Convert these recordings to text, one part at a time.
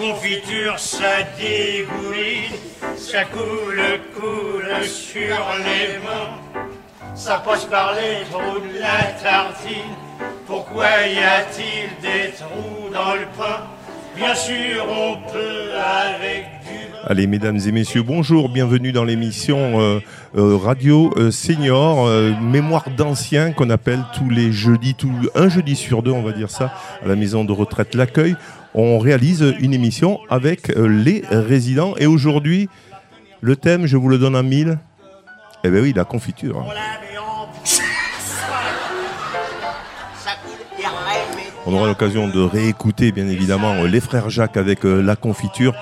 confiture, ça dégouline, ça coule, coule sur les mains. Ça passe par les trous de la tartine. Pourquoi y a-t-il des trous dans le pain? Bien sûr, on peut avec du Allez, mesdames et messieurs, bonjour, bienvenue dans l'émission euh, euh, Radio euh, Senior, mémoire d'anciens qu'on appelle tous les jeudis, tout, un jeudi sur deux, on va dire ça, à la maison de retraite L'Accueil. On réalise une émission avec euh, les résidents et aujourd'hui, le thème, je vous le donne en mille, eh bien oui, la confiture. on aura l'occasion de réécouter, bien évidemment, euh, les frères Jacques avec euh, la confiture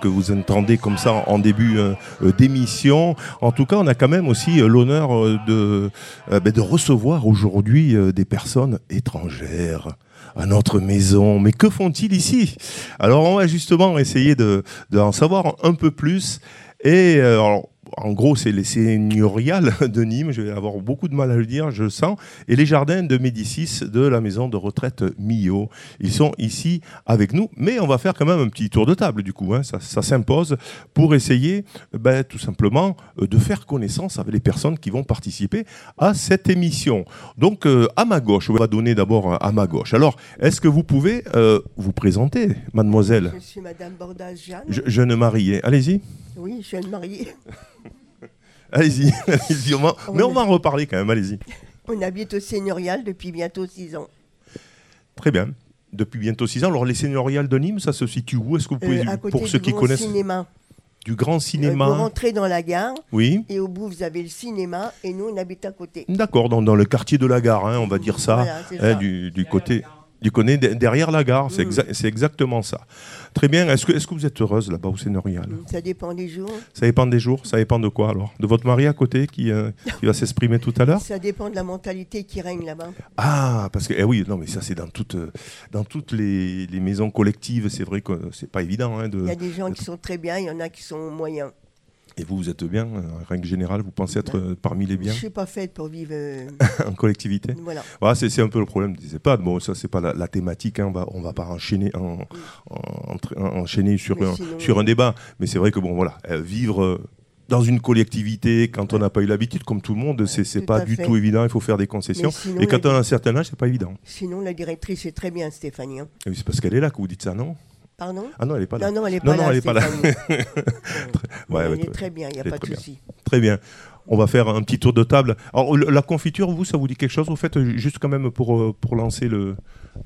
que vous entendez comme ça en début d'émission. En tout cas, on a quand même aussi l'honneur de, ben, de recevoir aujourd'hui des personnes étrangères à notre maison. Mais que font-ils ici? Alors, on va justement essayer de, en savoir un peu plus. Et euh, en gros, c'est les seigneuriales de Nîmes. Je vais avoir beaucoup de mal à le dire, je le sens. Et les jardins de Médicis de la maison de retraite Millau. Ils sont ici avec nous. Mais on va faire quand même un petit tour de table, du coup. hein. Ça, ça s'impose pour essayer, ben, tout simplement, euh, de faire connaissance avec les personnes qui vont participer à cette émission. Donc, euh, à ma gauche, on va donner d'abord à ma gauche. Alors, est-ce que vous pouvez euh, vous présenter, mademoiselle? Je suis Madame Bordas Jeanne. Je- Jeune mariée. Allez-y. Oui, je viens de marier. Allez-y, allez-y, on va- On mais on va en reparler quand même, allez-y. On habite au Seigneurial depuis bientôt six ans. Très bien. Depuis bientôt 6 ans. Alors, les seigneuriales de Nîmes, ça se situe où? Est-ce que vous pouvez, Euh, à côté pour ceux du qui grand connaissent, cinéma. du grand Euh, cinéma vous rentrez dans la gare Oui. et au bout vous avez le cinéma et nous on habite à côté. D'accord, dans, dans le quartier de la gare, hein, on va dire ça, Voilà, hein, ça. du, du côté. Du de- derrière la gare, c'est Mm. exa- c'est exactement ça. Très bien. Est-ce que, est que vous êtes heureuse là-bas au Seigneurial? Ça dépend des jours. Ça dépend des jours Ça dépend de quoi alors? De votre mari à côté qui, euh, qui va s'exprimer tout à l'heure? Ça dépend de la mentalité qui règne là-bas. Ah, parce que, eh oui, non, mais ça c'est dans toutes, euh, dans toutes les, les maisons collectives, c'est vrai que c'est pas évident. hein, de... Il y a des gens qui sont très bien, il y en a qui sont moyens. Et vous, vous êtes bien, en règle générale, vous pensez être euh, parmi les Je biens ne suis pas faite pour vivre. euh, en collectivité voilà. Voilà, c'est un peu le problème des EHPAD. Bon, ça, c'est pas la, la thématique, hein, on va, on va pas enchaîner, en- en- en- enchaîner sur, un, sinon- sur un débat. Mais c'est vrai que, bon, voilà, euh, vivre. dans une collectivité, quand on n'a pas eu l'habitude, comme tout le monde, c'est Tout pas du fait. tout évident. Il faut faire des concessions. Sinon, Et quand on a un certain âge, c'est pas évident. Sinon, la directrice est très bien, Stéphanie. hein. C'est parce qu'elle est là que vous dites ça, non? Pardon Ah non, elle est pas là. Non, non, elle n'est pas non, là. elle est pas là. Ouais, elle est très bien, il n'y a pas de souci. Très bien. On va faire un petit tour de table. Alors, la confiture, vous, ça vous dit quelque chose Vous faites euh, juste quand même pour, euh, pour lancer le,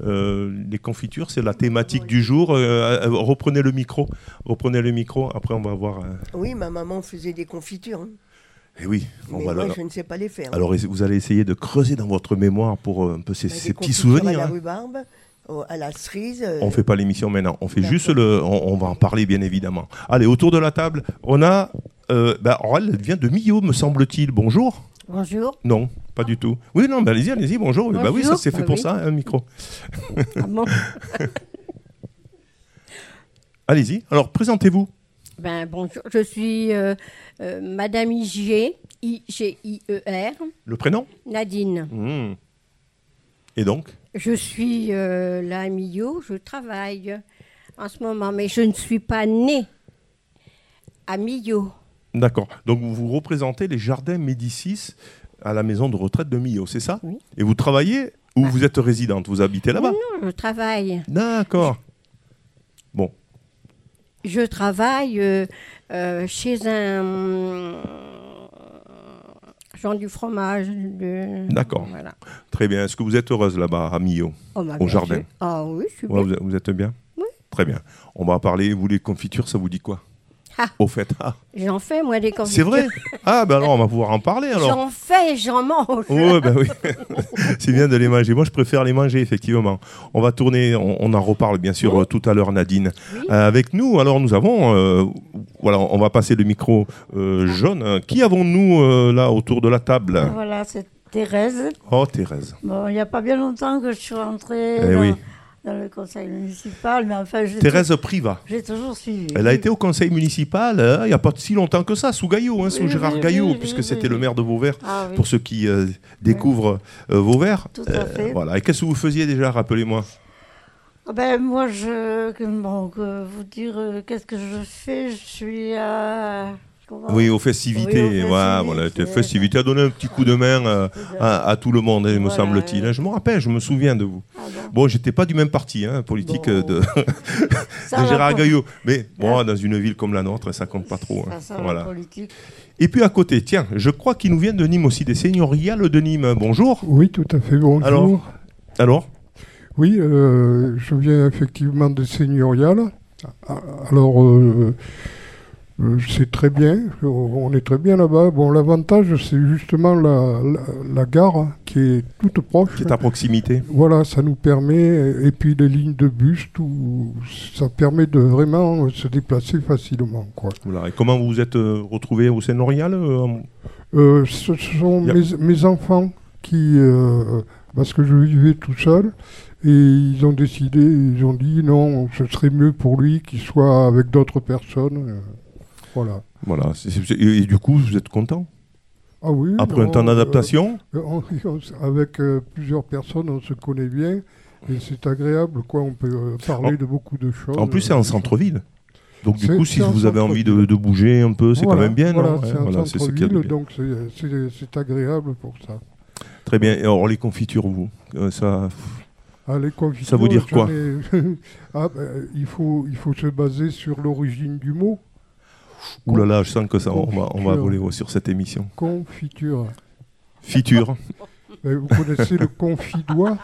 euh, les confitures, c'est la thématique du jour. Euh, reprenez le micro. Reprenez le micro. Après, on va voir. euh, Oui, ma maman faisait des confitures. hein. Eh oui, on Mais va moi, je ne sais pas les faire. Alors, vous allez essayer de creuser dans votre mémoire pour un peu ces, Bah, ces petits souvenirs. À la hein. rhubarbe, à la cerise. euh, On fait pas l'émission maintenant. On fait juste le. On, on va en parler bien évidemment. Allez, autour de la table, on a. Euh, bah, elle vient de Millau, me semble-t-il. Bonjour. Bonjour. Non, pas du tout. Oui, non, bah, allez-y, allez-y, bonjour. Bah oui, ça c'est fait Bah pour oui. ça, un micro. Ah bon Allez-y. Alors, présentez-vous. ben, bonjour, je suis euh, euh, Madame IG, I-G-I-E-R, Le prénom? Nadine. Hmm. Et donc? Je suis euh, là à Millau, je travaille en ce moment, mais je ne suis pas née à Millau. D'accord. Donc, vous représentez les jardins Médicis à la maison de retraite de Millau, c'est ça? Oui. Et vous travaillez ou vous êtes résidente? Vous habitez là-bas? Non, je travaille. D'accord. Bon. Je travaille euh, euh, chez un Jean du fromage. de- D'accord. Voilà. Très bien. Est-ce que vous êtes heureuse là-bas à Millau Oh, bah, Au jardin. sûr. Ah oui, je suis Ouais, bien. vous, vous êtes bien Oui. Très bien. On va parler, vous les confitures, ça vous dit quoi? Ah. Au fait, ah, J'en fais, moi, des c'est confitures. vrai Ah, ben alors on va pouvoir en parler alors. J'en fais j'en mange. Oui, ben oui. c'est bien de les manger. Moi, je préfère les manger, effectivement. On va tourner, on, on en reparle bien sûr Oui. tout à l'heure, Nadine. Oui. Euh, avec nous, alors nous avons, euh, voilà, on va passer le micro euh, jaune. Qui avons-nous là autour de la table? Voilà, c'est Thérèse. Oh, Thérèse. Bon, il n'y a pas bien longtemps que je suis rentrée Eh dans, oui. Dans le conseil municipal, mais enfin, Thérèse Priva. j'ai toujours suivi. Elle a été au conseil municipal euh, il n'y a pas si longtemps que ça, sous Gaillot, hein, sous Oui, Gérard oui, Gaillot, oui, puisque c'était le maire de Vauvert. Ah Pour ceux qui euh, découvrent euh, Vauvert. tout à fait. Voilà. Et qu'est-ce que vous faisiez déjà, rappelez-moi? Ah Ben, moi, je. Bon, vous dire, euh, qu'est-ce que je fais? Je suis à. Oui, aux festivités. Oui, aux voilà, voilà, festivités. les festivités a donné un petit coup de main euh, à, à tout le monde, hein, me semble-t-il. ouais. Je me rappelle, je me souviens de vous. Ah bon. Bon, j'étais pas du même parti hein, politique Bon. euh, de, Gérard Gaillot. Mais bon, dans une ville comme la nôtre, ça compte pas trop. hein. Ça, Voilà. Et puis à côté, tiens, je crois qu'il nous vient de Nîmes aussi, des seigneuriales de Nîmes. Bonjour. Oui, tout à fait. Bonjour. Alors Alors Oui, euh, je viens effectivement de Seigneurial. Ah, Alors, euh, c'est très bien. On est très bien là-bas. Bon, l'avantage, c'est justement la, la, la gare qui est toute proche. Qui est à proximité. Voilà, ça nous permet, et puis les lignes de bus, tout, ça permet de vraiment se déplacer facilement. Quoi. Voilà. Et comment vous vous êtes euh, retrouvé au Seigneurial euh, Euh, ce ce sont Yep. mes, mes enfants qui, euh, parce que je vivais tout seul, et ils ont décidé, ils ont dit non, ce serait mieux pour lui qu'il soit avec d'autres personnes. Voilà. Voilà. et, et du coup, vous êtes content? Ah oui. Après un temps d'adaptation? euh, avec euh, plusieurs personnes, on se connaît bien. Et c'est agréable, quoi. On peut euh, parler En- de beaucoup de choses. En plus, c'est en centre-ville. Donc du coup, si vous avez envie de, bouger un peu, c'est Voilà, quand même bien, voilà, c'est voilà, ce donc c'est- agréable pour ça. Très bien. Et alors, les confitures, vous euh, ça... Ah, les confitures, Ça veut dire quoi? ai- ah, ben, il, faut, il faut se baser sur l'origine du mot. Ouh là là, je sens que ça, on va, on va Confiture. voler sur cette émission. Confiture. Fiture. Ben, vous connaissez le confidois?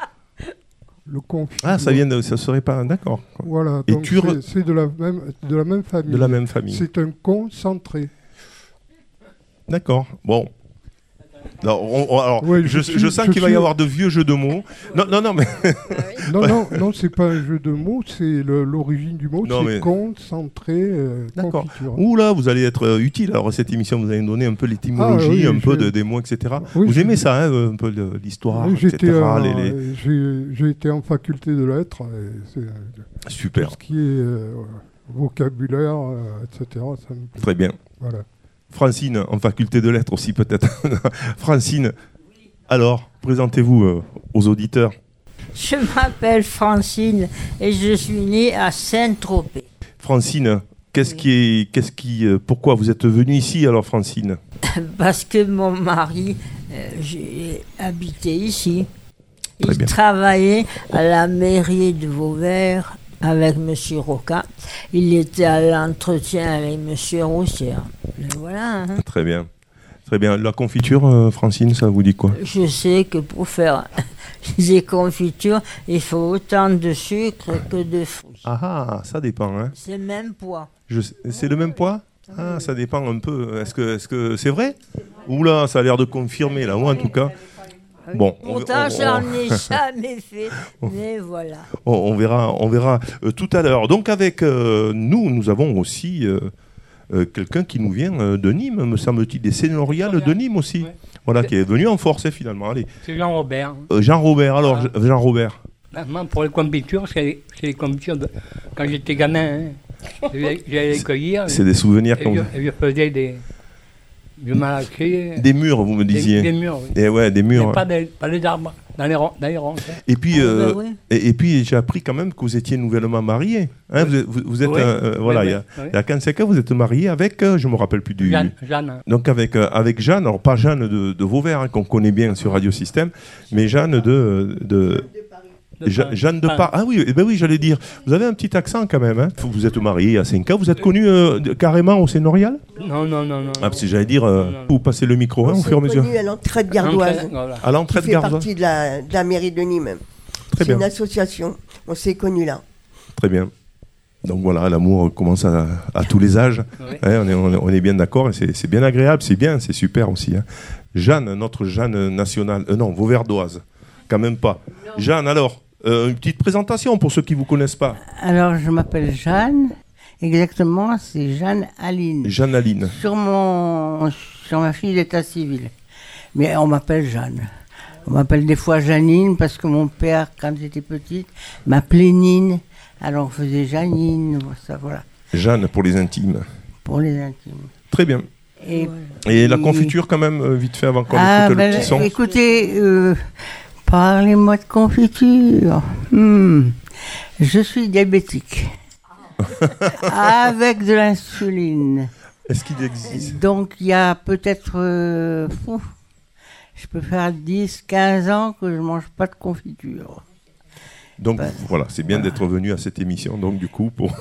Le confidois. Ah, ça vient de, ça serait pas, d'accord. Voilà, Et c'est de la, même, de la même famille. De la même famille. C'est un concentré. D'accord. Bon. Alors, on- on- alors, Ouais, je, je suis- je sens qu'il va y avoir de vieux jeux de mots. Non, non, non, mais Non, non, non, c'est pas un jeu de mots, c'est l'origine du mot, c'est mais- concentré, euh, D'accord. Ouh là, vous allez être euh, utile. Alors cette émission, vous allez nous donner un peu l'étymologie, Ah, oui, un peu de, des mots, etc. Oui, vous aimez ça, hein, un peu l'histoire, Oui, etc. J'étais en- les- j'ai été en faculté de lettres, et euh, tout Super, ce qui est euh, vocabulaire, euh, etc. Ça me... très bien. Voilà. Francine, en faculté de lettres aussi peut-être. Francine, alors, présentez-vous euh, aux auditeurs. Je m'appelle Francine et je suis née à Saint-Tropez. Francine, qu'est-ce qui est, qu'est-ce qui, euh, pourquoi vous êtes venue ici alors, Francine Parce que mon mari, euh, j'ai habité ici. Très Il bien. travaillait à la mairie de Vauvert avec M. Roca. Il était à l'entretien avec M. Roussière. Et Voilà. hein. Très bien, très bien. La confiture, euh, Francine, ça vous dit quoi? Je sais que pour faire des confitures, il faut autant de sucre que de fruits. Ah, ah, ça dépend. Hein. C'est le même poids. C'est le même poids? Ah, ça dépend un peu. Est-ce que est-ce que c'est vrai? Oula, ça a l'air de confirmer là, moi en tout cas. Bon, on, Pourtant, on- j'en on- ai jamais fait. Mais voilà. on- on verra, on verra euh, tout à l'heure. Donc avec euh, nous, nous avons aussi euh, euh, quelqu'un qui nous vient euh, de Nîmes, me semble-t-il, des Sénoriales de Nîmes aussi. Ouais. Voilà, qui est venu en force hein, finalement. Allez, C'est Jean-Robert. Euh, Jean-Robert. Alors, Ah. Je- Jean-Robert. Maintenant, pour les confitures, c'est c'est les confitures de... quand j'étais gamin. hein. J'allais j'allais les cueillir C'est des souvenirs et, qu'on. je, je faisais des. Je malaxais. Des murs, vous me des, disiez. des murs, oui. Et ouais, des Mais murs. pas, des, pas les arbres, dans les, dans les hein. Et puis, Ah, euh, bah oui. et, et puis j'ai appris quand même que vous étiez nouvellement marié. Hein, vous êtes, vous, vous êtes Oui. euh, euh, voilà, Oui, il y a, oui, oui. il y a 45 ans, vous êtes marié avec, euh, je me rappelle plus du. Jeanne, Jeanne. Donc avec, euh, avec Jeanne, alors pas Jeanne de, de Vauvert, hein, qu'on connaît bien sur Radio Système, mais Jeanne de. de De. Jeanne de Paris. Par. Ah oui, eh ben oui, j'allais dire. Vous avez un petit accent quand même. Hein. Vous êtes marié à 5 ans. Vous êtes connu euh, de- carrément au Sénorial Non, non, non. non. Ah, parce que j'allais dire, euh, Non, non. vous passez le micro hein, On au fur et à mesure. connus à l'entrée de Gardoise. À l'entrée de fait Gardoise. partie de la, de la mairie de Nîmes. Très C'est une association. On s'est connus là. Très bien. Donc voilà, l'amour commence à, à tous les âges. Oui. Ouais, on, est, on bien d'accord c'est bien agréable, c'est bien, c'est super aussi. hein. Jeanne, notre Jeanne nationale, euh, non, Vauverdoise, quand même pas. Jeanne, alors, euh, une petite présentation pour ceux qui ne vous connaissent pas. Alors, je m'appelle Jeanne. Exactement, c'est Jeanne Aline. Jeanne Aline. Sur, mon, sur ma fille d'état civil. Mais on m'appelle Jeanne. On m'appelle des fois Janine parce que mon père, quand j'étais petite, m'appelait Nine. Alors on faisait Janine, ça voilà, Jeanne pour les intimes. pour les intimes. Très bien. Et Et la confiture quand même, euh, vite fait, avant qu'on Ah, écoute ben, le petit son. écoutez, euh, parlez-moi de confiture. Hmm. Je suis diabétique. Avec de l'insuline. Est-ce qu'il existe? Donc il y a peut-être... euh, je peux faire 10, 15 ans que je mange pas de confiture. Donc voilà, c'est bien d'être venu à cette émission. Donc du coup, pour.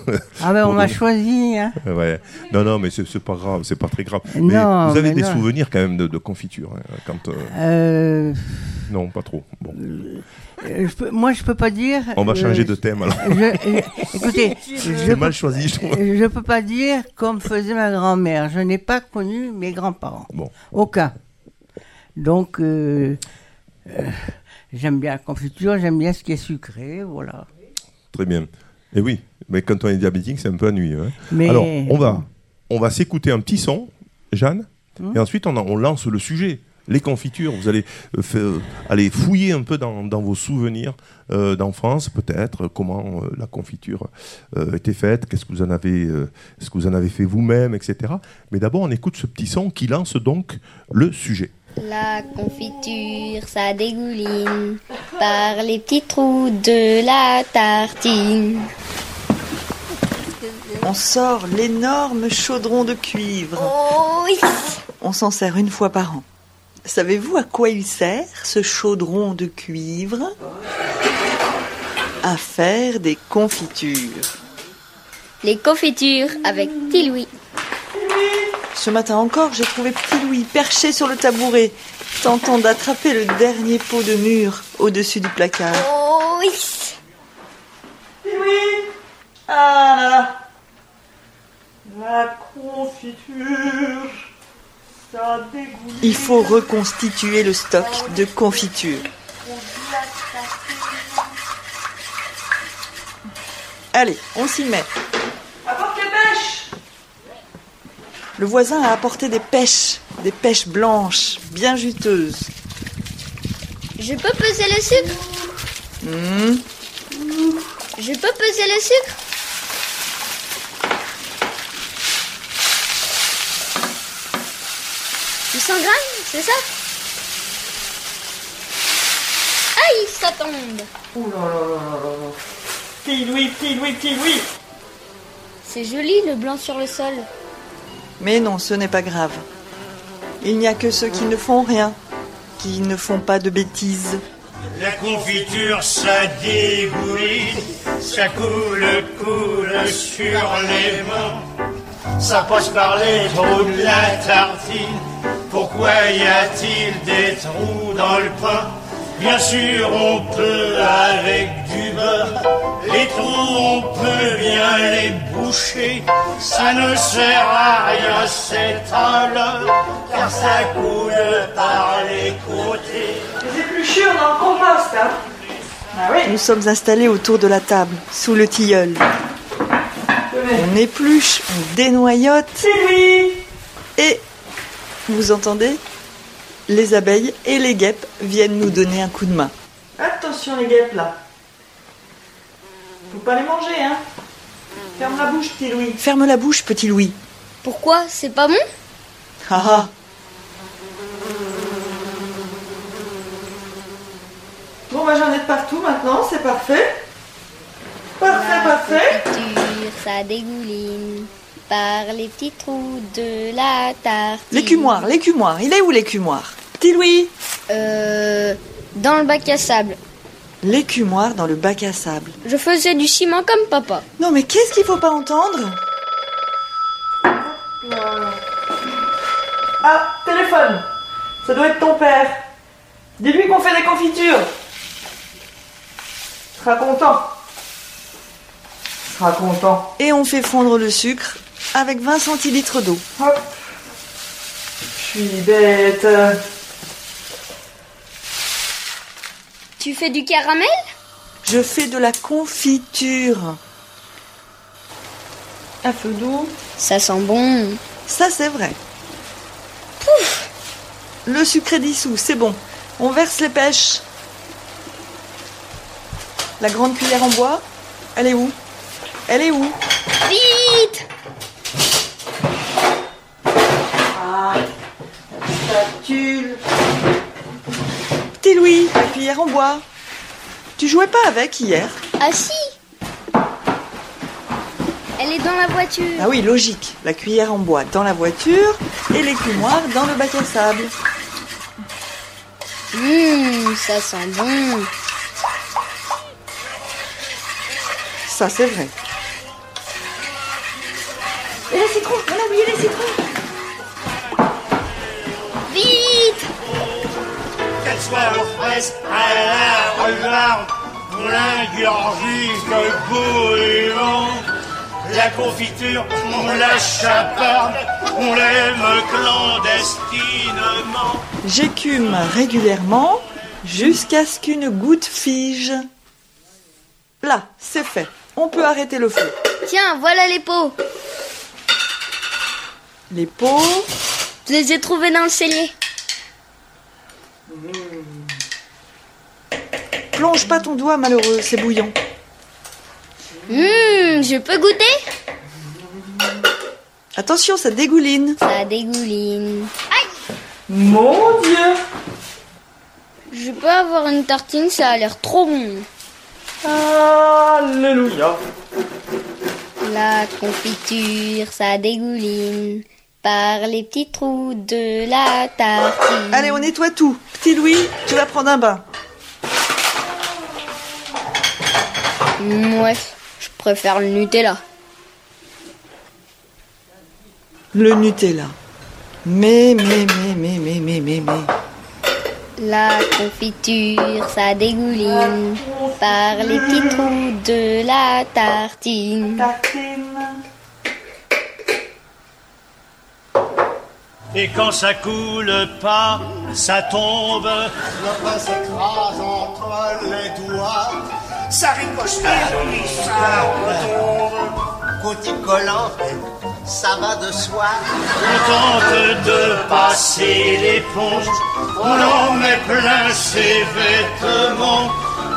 Ah ben on m'a donner- choisi, hein. Ouais. Non, non, mais c'est pas grave, c'est pas très grave. Mais Non, vous avez mais des non. souvenirs quand même de, de confiture. hein, quand, euh, Euh, Non, pas trop. Bon. euh, je peux- moi je peux pas dire... On va euh, changer de thème alors. je- je- écoutez, je mal choisi, je trouve. Je peux pas dire comme faisait ma grand-mère. Je n'ai pas connu mes grands-parents. Bon. Aucun. Donc, euh, euh, j'aime bien la confiture, j'aime bien ce qui est sucré, voilà. Très bien. Et oui, mais quand on est diabétique, c'est un peu ennuyeux. hein. Mais- Alors, on va, on va s'écouter un petit son, Jeanne, Hmm. et ensuite on, lance le sujet. Les confitures, vous allez euh, euh, aller fouiller un peu dans, dans vos souvenirs euh, d'enfance, peut-être, comment euh, la confiture était faite, qu'est-ce que vous en avez, ce que vous en avez fait vous-même, etc. Mais d'abord, on écoute ce petit son qui lance donc le sujet. La confiture, ça dégouline par les petits trous de la tartine. On sort l'énorme chaudron de cuivre. Oh oui On s'en sert une fois par an. Savez-vous à quoi il sert, ce chaudron de cuivre? À faire des confitures. Les confitures avec petit Louis. Ce matin encore, j'ai trouvé Petit Louis perché sur le tabouret, tentant d'attraper le dernier pot de mûre au-dessus du placard. Oh oui Ah là là La confiture Ça dégoûte. Il faut reconstituer le stock de confiture. Allez, on s'y met. Apporte les pêches Le voisin a apporté des pêches, des pêches blanches, bien juteuses. Je peux peser le sucre Hmm, Je peux peser le sucre « 100 grammes, c'est ça Aïe, ça tombe Ouh là là là là là là. Petit Louis, petit Louis, petit Louis C'est joli le blanc sur le sol. Mais non, ce n'est pas grave. Il n'y a que ceux qui ne font rien, qui ne font pas de bêtises. La confiture, ça dégouline, ça coule, coule sur les mains. Ça passe par les trous de la tartine. Pourquoi y a-t-il des trous dans le pain? Bien sûr, on peut avec du beurre. Les trous, on peut bien les boucher. Ça ne sert à rien, c'est un leurre, car ça coule par les côtés. Les épluchures dans le compost, hein Nous sommes installés autour de la table, sous le tilleul. On épluche, on dénoyote. Et, vous entendez Les abeilles et les guêpes viennent nous donner un coup de main. Attention les guêpes là. Faut pas les manger, hein Ferme la bouche, petit Louis. Ferme la bouche, petit Louis. Pourquoi? C'est pas bon? Ah ah. Bon, bah j'en ai de partout maintenant, c'est parfait. Parfait, parfait. Confiture, ça dégouline par les petits trous de la tartine. L'écumoire, l'écumoire, il est où l'écumoire? Petit Louis? Euh. Dans le bac à sable. L'écumoire dans le bac à sable. Je faisais du ciment comme papa. Non mais qu'est-ce qu'il faut pas entendre? Ah, téléphone Ça doit être ton père. Dis-lui qu'on fait des confitures. Sera content. Sera content. Et on fait fondre le sucre? Avec 20 centilitres d'eau. Hop. Je suis bête. Tu fais du caramel? Je fais de la confiture. À feu doux. Ça sent bon. Ça, c'est vrai. Pouf Le sucre est dissous, c'est bon. On verse les pêches. La grande cuillère en bois, elle est où? Elle est où? Vite Ah, la spatule. Petit Louis, la cuillère en bois. Tu jouais pas avec hier Ah si Elle est dans la voiture. Ah oui, logique. La cuillère en bois dans la voiture et l'écumoire dans le bac à sable. Hum, ça sent bon. Ça, c'est vrai. Et les citrons On a oublié les citrons Vite Qu'elle soit aux fraises, à la regarde, pour l'ingurgite bouillon. La confiture, on la chaparde, on l'aime clandestinement. J'écume régulièrement jusqu'à ce qu'une goutte fige. Là, c'est fait. On peut arrêter le feu. Tiens, voilà les pots. Les pots. Je les ai trouvés dans le cellier. Plonge pas ton doigt, malheureux, c'est bouillant. Hum, je peux goûter? Attention, ça dégouline. Ça dégouline. Aïe Mon Dieu Je peux avoir une tartine, ça a l'air trop bon. Alléluia La confiture, ça dégouline par les petits trous de la tartine. Allez, on nettoie tout. Petit Louis, tu vas prendre un bain. Ouais, je préfère le Nutella. Le Nutella. Mais, mais, mais, mais, mais, mais, mais, mais. La confiture, ça dégouline par les petits trous de la tartine. Et quand ça coule pas, ça tombe. Le pain s'écrase entre les doigts. Ça ricoche, ça retombe. Côté collant, ça va de soi. On tente de passer l'éponge, on en met plein ses vêtements.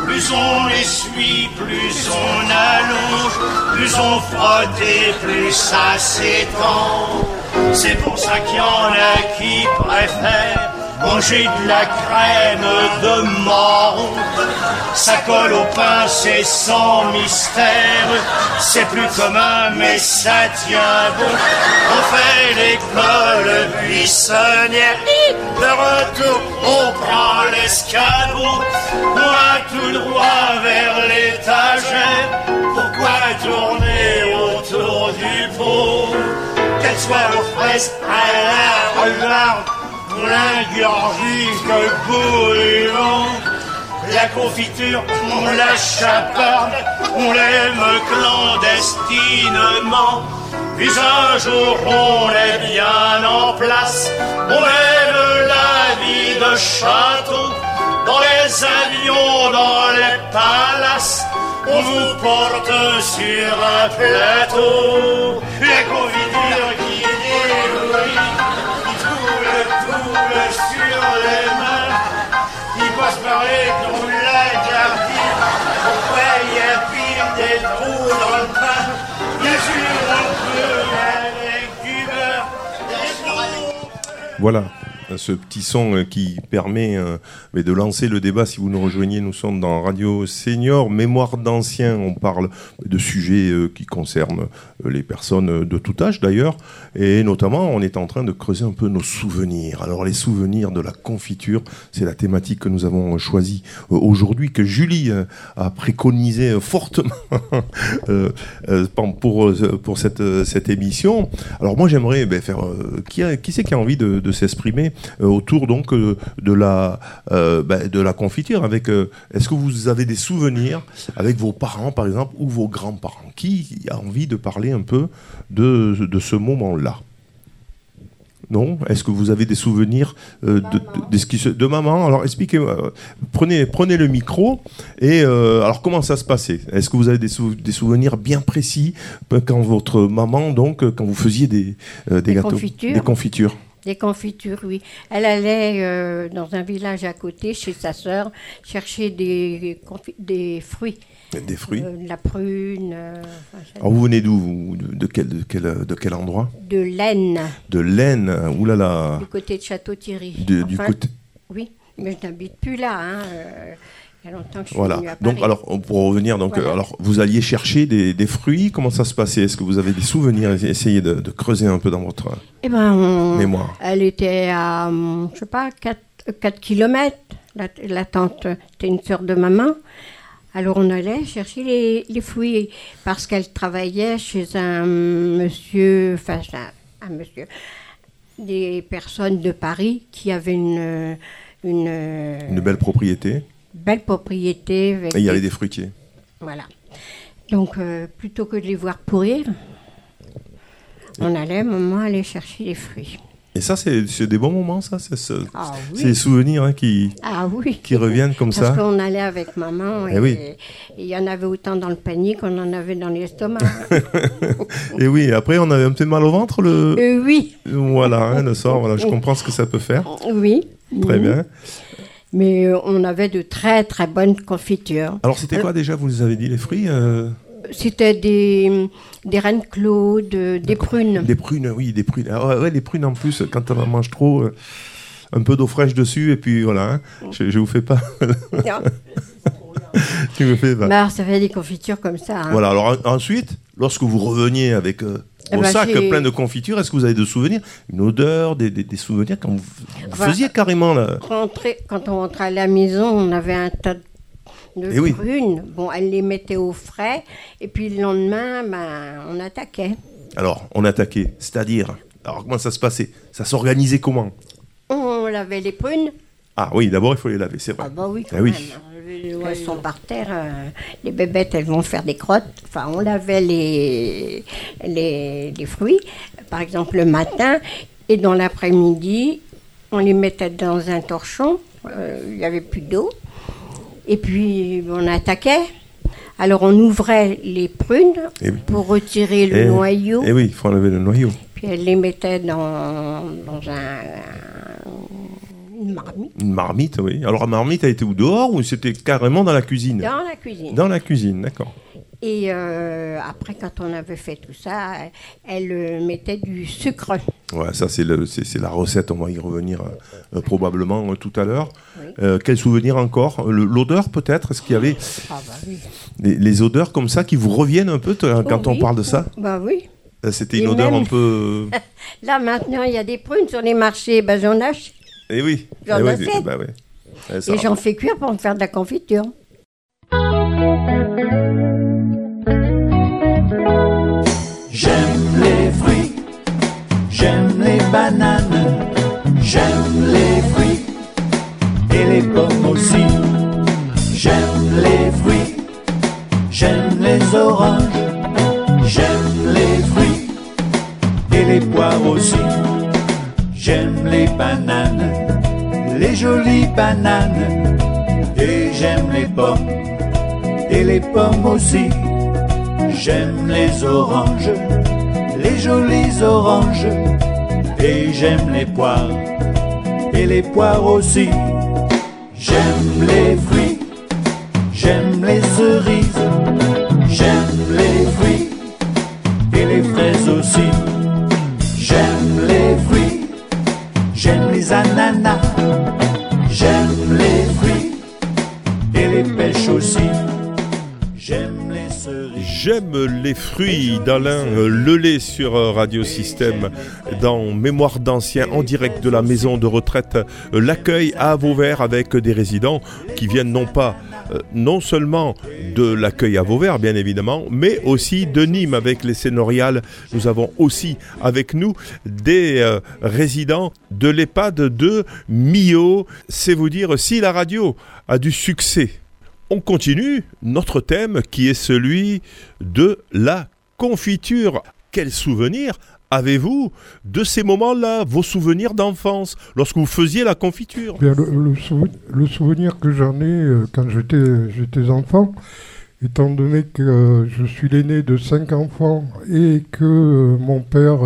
Plus on essuie, plus on allonge, plus on frotte et plus ça s'étend. C'est pour ça qu'il y en a qui préfèrent manger de la crème de marron. Ça colle au pain, c'est sans mystère. C'est plus commun, mais ça tient bon. On fait l'école buissonnière. De retour, on prend l'escabeau. On va tout droit vers l'étagère. Soit aux fraises, à la regarde pour l'ingurgite bouillon. La confiture, on la chaparde, on l'aime clandestinement. Puis un jour on est bien en place, on mène la vie de château. Dans les avions, dans les palaces, on vous porte sur un plateau. La confiture qui débrouille, qui coule, coule sur les mains. Il passe par les trous de la tartine. Pourquoi il y a pire des trous dans le pain? Bien sûr, on peut avec du beurre, des. Voilà, ce petit son euh, qui permet euh, de lancer le débat. Si vous nous rejoignez, nous sommes dans Radio Senior, Mémoire d'anciens. On parle de sujets euh, qui concernent euh, les personnes euh, de tout âge d'ailleurs. Et notamment, on est en train de creuser un peu nos souvenirs. Alors, les souvenirs de la confiture, c'est la thématique que nous avons choisie euh, aujourd'hui, que Julie euh, a préconisé euh, fortement euh, euh, pour, euh, pour cette, euh, cette émission. Alors, moi, j'aimerais ben, faire. euh, qui qui c'est qui a envie de, s'exprimer? euh, autour donc euh, de la euh, ben, de la confiture avec euh, est-ce que vous avez des souvenirs avec vos parents par exemple ou vos grands-parents qui a envie de parler un peu de, de ce moment-là? Non? Est-ce que vous avez des souvenirs euh, de, de, de ce qui se- de maman? Alors expliquez-moi. euh, Prenez, prenez le micro. Et euh, alors comment ça se passait? Est-ce que vous avez des, sou- des souvenirs bien précis euh, quand votre maman, donc, euh, quand vous faisiez des, euh, des, Des gâteaux, confitures. des confitures Des confitures, oui. Elle allait euh, dans un village à côté, chez sa sœur, chercher des, fruits. Des fruits Euh, de la prune, euh, Alors vous venez d'où vous de, quel, de, quel, de quel endroit? De laine, De l'Aisne. Oulala. du côté de Château-Thierry. Du- du côté- Oui, mais je n'habite plus là. hein, Il y a longtemps que je suis Voilà. Donc, alors, pour revenir, donc, Voilà. alors, vous alliez chercher des, des fruits. Comment ça se passait? Est-ce que vous avez des souvenirs? Essayez de, de creuser un peu dans votre Eh ben, on- mémoire. Elle était à, je sais pas, 4, 4 km. La, la tante était une sœur de maman. Alors on allait chercher les, les fruits parce qu'elle travaillait chez un monsieur, enfin un, un monsieur, des personnes de Paris qui avaient une, une, Une belle propriété. Belle propriété. avec Et il y avait des- fruitiers. Voilà. Donc euh, plutôt que de les voir pourrir, on allait, maman allait chercher les fruits. Et ça, c'est des bons moments, ça C'est ce- Ah oui. des souvenirs hein, qui, Ah oui. qui reviennent comme Parce ça. qu'on allait avec maman Eh et oui. il y en avait autant dans le panier qu'on en avait dans l'estomac. Et oui, après, on avait un peu mal au ventre le. Euh, oui. Voilà, hein, le soir, voilà, je comprends ce que ça peut faire. oui. Très Mhm. bien. Mais euh, on avait de très très bonnes confitures. Alors, c'était quoi déjà? Vous nous avez dit les fruits euh, C'était des, des reines claudes, des prunes. Des prunes, oui, des prunes. Ah ouais, les prunes en plus, quand on en mange trop, euh, un peu d'eau fraîche dessus, et puis voilà, hein, je, je vous fais pas. tu me fais pas. Alors, ça fait des confitures comme ça. hein. Voilà, alors en- ensuite, lorsque vous reveniez avec euh, Eh vos ben, sacs j'ai- pleins de confitures, est-ce que vous avez des souvenirs? Une odeur, des, des- des souvenirs quand vous, faisiez carrément. Rentrer- quand on rentrait à la maison, on avait un tas de de Eh oui. prunes. Bon, elle les mettait au frais. Et puis le lendemain, ben, on attaquait. Alors, on attaquait, c'est-à-dire. Alors, comment ça se passait? Ça s'organisait comment? On lavait les prunes. Ah oui, d'abord, il faut les laver, c'est vrai. Ah bah oui, quand Eh oui. Elles sont par terre. euh, les bébêtes, elles vont faire des crottes. Enfin, on lavait les, les, les fruits, par exemple, le matin. Et dans l'après-midi, on les mettait dans un torchon. euh, Il n'y avait plus d'eau. Et puis, on attaquait. Alors, on ouvrait les prunes pour retirer le noyau. Eh oui, il faut enlever le noyau. Puis, elle les mettait dans, dans un, une marmite. Une marmite, oui. Alors, la marmite a été où dehors ou c'était carrément dans la cuisine? Dans la cuisine. Dans la cuisine, d'accord. Et euh, après, quand on avait fait tout ça, elle euh, mettait du sucre. Ouais, ça, c'est le- c'est- c'est la recette, on va y revenir euh, probablement tout à l'heure. Oui. Quel souvenir encore? Le- L'odeur, peut-être? Est-ce qu'il y avait Ah bah oui. les, les odeurs comme ça qui vous reviennent un peu t- quand on Oui. parle de ça? Bah oui. C'était Et une odeur même- un peu. Là, maintenant, il y a des prunes sur les marchés. Ben, j'en achète. Eh oui. J'en eh oui, bah. Eh, ça- Et j'en fais cuire pour me faire de la confiture. J'aime les fruits, j'aime les bananes, j'aime les fruits et les pommes aussi. J'aime les fruits, j'aime les oranges, les bananes. Et j'aime les pommes. Et les pommes aussi. J'aime les oranges, les jolies oranges, et j'aime les poires, et les poires aussi. J'aime les fruits, j'aime les cerises, j'aime les fruits, et les fraises aussi. J'aime les fruits, j'aime les ananas, J'aime les fruits d'Alain Lelay sur Radio Système dans Mémoire d'anciens en direct de la maison de retraite L'accueil à Vauvert avec des résidents qui viennent non pas euh, non seulement de l'accueil à Vauvert bien évidemment mais aussi de Nîmes avec les Sénoriales. Nous avons aussi avec nous des euh, résidents de l'EHPAD de Millau. C'est vous dire si la radio a du succès on continue notre thème qui est celui de la confiture. Quel souvenir avez-vous de ces moments-là, vos souvenirs d'enfance, lorsque vous faisiez la confiture? Le, le souve- le souvenir que j'en ai euh, quand j'étais enfant, étant donné que euh, je suis l'aîné de cinq enfants et que euh, mon père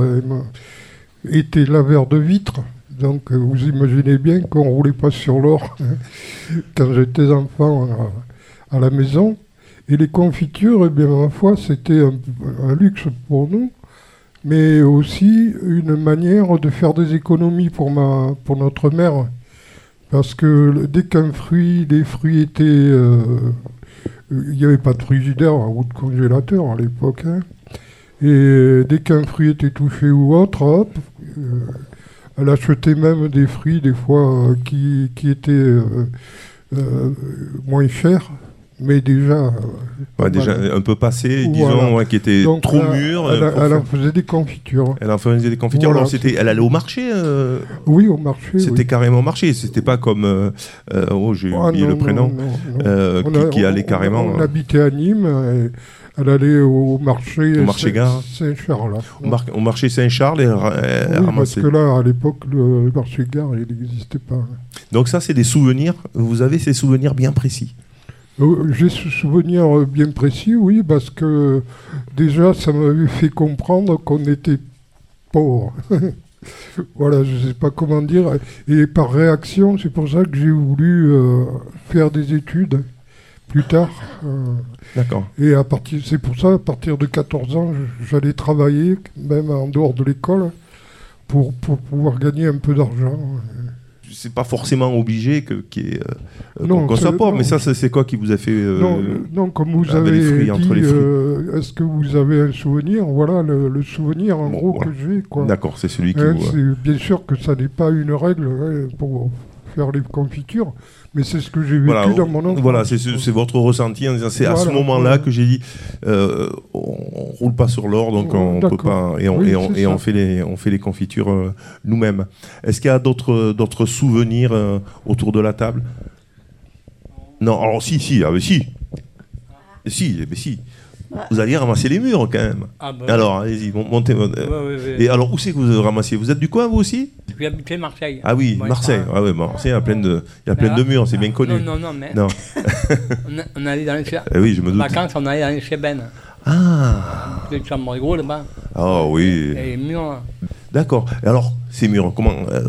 était laveur de vitres, donc vous imaginez bien qu'on roulait pas sur l'or quand j'étais enfant à la maison. Et les confitures, eh bien, ma foi, c'était un, un luxe pour nous, mais aussi une manière de faire des économies pour, ma, pour notre mère. Parce que dès qu'un fruit, les fruits étaient. euh, il n'y avait pas de frigidaire ou de congélateur à l'époque. hein. Et dès qu'un fruit était touché ou autre, hop, euh, elle achetait même des fruits, des fois, euh, qui, qui étaient moins chers, mais déjà. euh, Ouais, déjà voilà. un peu passé, Voilà. disons, ouais, qui était Donc, trop mûr. Elle, euh, elle en faisait des confitures. Elle en faisait des confitures. Voilà, Alors, c'était, elle allait au marché euh, Oui, au marché. C'était oui. carrément au marché. C'était pas comme. euh, oh, j'ai Ah, oublié non, le prénom. non, non, non. euh, On qui, a- qui on- allait on- carrément. On, habitait à Nîmes, et elle allait au marché, Au marché. Saint-Charles. au, mar- au marché Saint-Charles et Oui, parce que là, à l'époque, le marché gare, il n'existait pas. Donc, ça, c'est des souvenirs. Vous avez ces souvenirs bien précis. Euh, J'ai ce souvenir euh, bien précis, oui, parce que déjà, ça m'avait fait comprendre qu'on était pauvre. voilà, je ne sais pas comment dire. Et par réaction, c'est pour ça que j'ai voulu euh, faire des études plus tard. euh, D'accord. Et à partir, c'est pour ça, à partir de 14 ans, j'allais travailler, même en dehors de l'école, pour, pour pouvoir gagner un peu d'argent. C'est pas forcément obligé que, euh, Non, qu'on, c'est- pauvre, non. mais ça, c'est quoi qui vous a fait. euh, non, non, comme vous avez les fruits, dit, euh, est-ce que vous avez un souvenir? Voilà le, le souvenir en gros voilà. que j'ai. quoi. D'accord, c'est celui qui Hein, vous- Bien sûr que ça n'est pas une règle hein, pour faire les confitures, mais c'est ce que j'ai vécu Voilà, dans mon enfance. voilà c'est, votre ressenti en disant c'est à ce moment-là que j'ai dit euh, on, on roule pas sur l'or donc on peut D'accord. pas et on, Oui, et on, c'est et ça. on fait les on fait les confitures euh, nous-mêmes. Est-ce qu'il y a d'autres d'autres souvenirs euh, autour de la table? Non, alors si si ah, mais si si mais si. Vous alliez ramasser les murs quand même. Ah, bah. alors allez-y mon- montez. Ouais, ouais, ouais. Et alors où c'est que vous ramassiez? Vous êtes du coin vous aussi? J'ai habité Marseille. Ah oui, Moi, Marseille. Ah oui, Marseille, il y a plein de, il y a plein de murs, c'est bien connu. Non, non, non, mais. Non. on, a- on allait dans les. Eh oui, je me doute. vacances, on allait dans les Chébennes. Ah. Les chambres gros là-bas. Ah oui. Et les murs. D'accord. Et alors, ces murs, comment euh,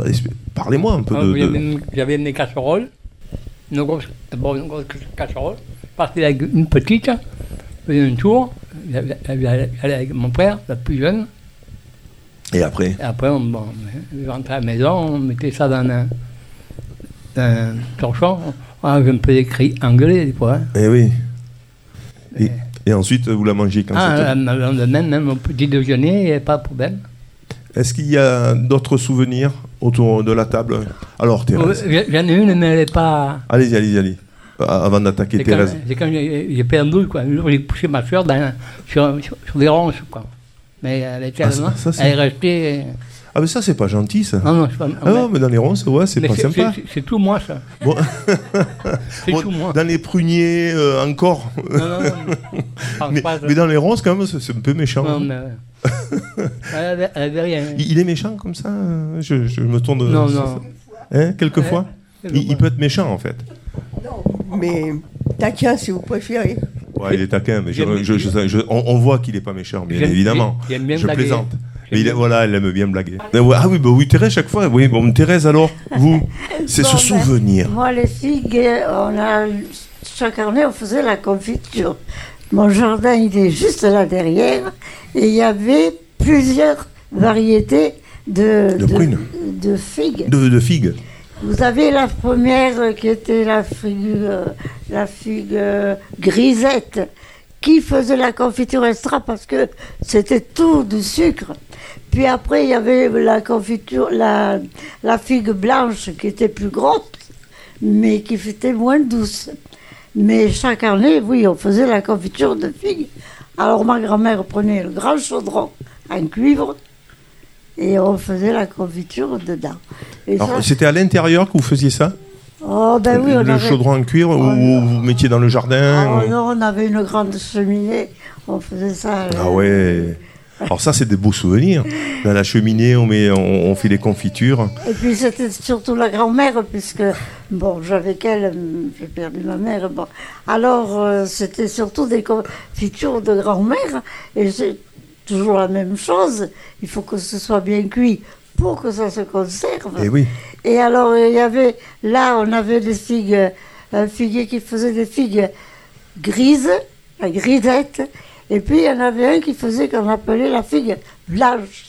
Parlez-moi un peu Ah, de. y J'avais des casseroles. Une grosse, d'abord une grosse casserole. Partais avec une petite. Faisais un tour. J'allais avec mon père, le plus jeune. Et après Et après, on, bon, on rentrait à la maison, on mettait ça dans un, dans un torchon. On avait un peu écrit anglais, des fois. hein. Eh oui. Et, et ensuite, vous la mangez quand Ah, le lendemain, même au petit déjeuner, il n'y avait pas de problème. Est-ce qu'il y a d'autres souvenirs autour de la table? Alors, Thérèse. Ouais, J'en ai une, mais elle n'est pas. Allez-y, allez-y, allez. Ah, Avant d'attaquer Thérèse. c'est quand j'ai j'ai perdu, quoi. Un jour, j'ai poussé ma soeur dans, sur, sur, sur des ronces, quoi. Mais elle était Ah, ça, elle est restée. Ah, mais ça, c'est pas gentil, ça. Non, non, c'est pas. Ah non, mais dans les ronces, ouais, c'est pas sympa. c'est- tout moi, ça. Bon. C'est Bon, tout moi. Dans les pruniers, euh, encore. Non, non, non. Pense mais, pas, mais dans les ronces, quand même, c'est un peu méchant. Non, mais. elle, avait, elle avait rien. Il, il est méchant comme ça euh, je, je me tourne. Non, non. Hein, quelquefois Ouais, il, il peut être méchant, en fait. Mais taquin, si vous préférez. Ouais, il est taquin, mais je- je- je- je- on, on voit qu'il est pas méchant, bien évidemment. il aime bien je blaguer. plaisante. Mais il voilà, elle aime bien blaguer. Ah oui, bah oui, Thérèse, chaque fois. Oui, bon, Thérèse, alors, vous, c'est Bon, ce ben, souvenir. Moi, les figues, on a, chaque année, on faisait la confiture. Mon jardin, il est juste là derrière. Et il y avait plusieurs variétés de, De prunes. de figues. De, de figues. Vous avez la première euh, qui était la figue, euh, la euh, grisette, qui faisait la confiture extra parce que c'était tout du sucre. Puis après, il y avait la confiture, la, la figue blanche qui était plus grosse, mais qui était moins douce. Mais chaque année, oui, on faisait la confiture de figues. Alors ma grand-mère prenait le grand chaudron en cuivre et on faisait la confiture dedans. C'était à l'intérieur que vous faisiez ça Oh, ben oui, on Le avait... chaudron en cuivre, ou vous mettiez dans le jardin Oh ou- non, on avait une grande cheminée, on faisait ça. Ah euh, ouais. Alors ça, c'est des beaux souvenirs. Dans la cheminée, on, met, on, on fait les confitures. Et puis c'était surtout la grand-mère, puisque, bon, j'avais qu'elle, j'ai perdu ma mère, bon. Alors, euh, c'était surtout des confitures de grand-mère, et toujours la même chose, il faut que ce soit bien cuit pour que ça se conserve. Eh oui. Et alors, il y avait, là, on avait des figues, un figuier qui faisait des figues grises, la grisette, et puis il y en avait un qui faisait qu'on appelait la figue blanche.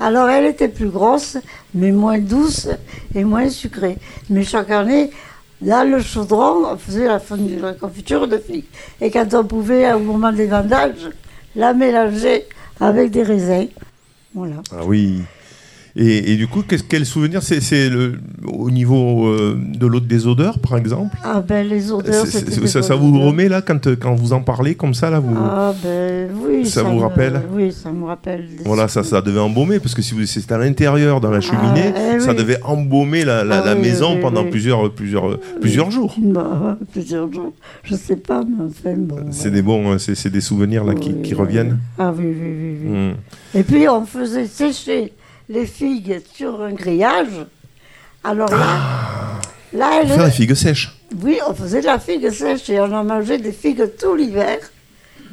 Alors elle était plus grosse, mais moins douce et moins sucrée. Mais chaque année, dans le chaudron, on faisait la, fondue- la confiture de figue. Et quand on pouvait, au moment des vendages, la mélanger avec des raisins. Voilà. Ah oui. Et, et du coup, qu'est-ce- quel souvenir c'est au niveau euh, de l'autre des odeurs, par exemple? Ah ben les odeurs, des ça, vous remet là quand, euh, quand vous en parlez comme ça là vous Ah ben oui. Ça vous me- rappelle? Oui, ça me rappelle. Voilà, ça, ça devait embaumer parce que si vous c'était à l'intérieur dans la cheminée, Ah, eh ça oui. devait embaumer la, la- Ah la oui, maison oui, pendant plusieurs plusieurs plusieurs jours. Bah, plusieurs jours. Je sais pas, mais enfin bon. C'est des bons, hein, c'est des souvenirs là qui, qui reviennent. Ah oui, oui, oui. oui. Mm. Et puis on faisait sécher les figues sur un grillage. Alors là, là elle faire les figues sèches. Oui, on faisait de la figue sèche et on en mangeait des figues tout l'hiver.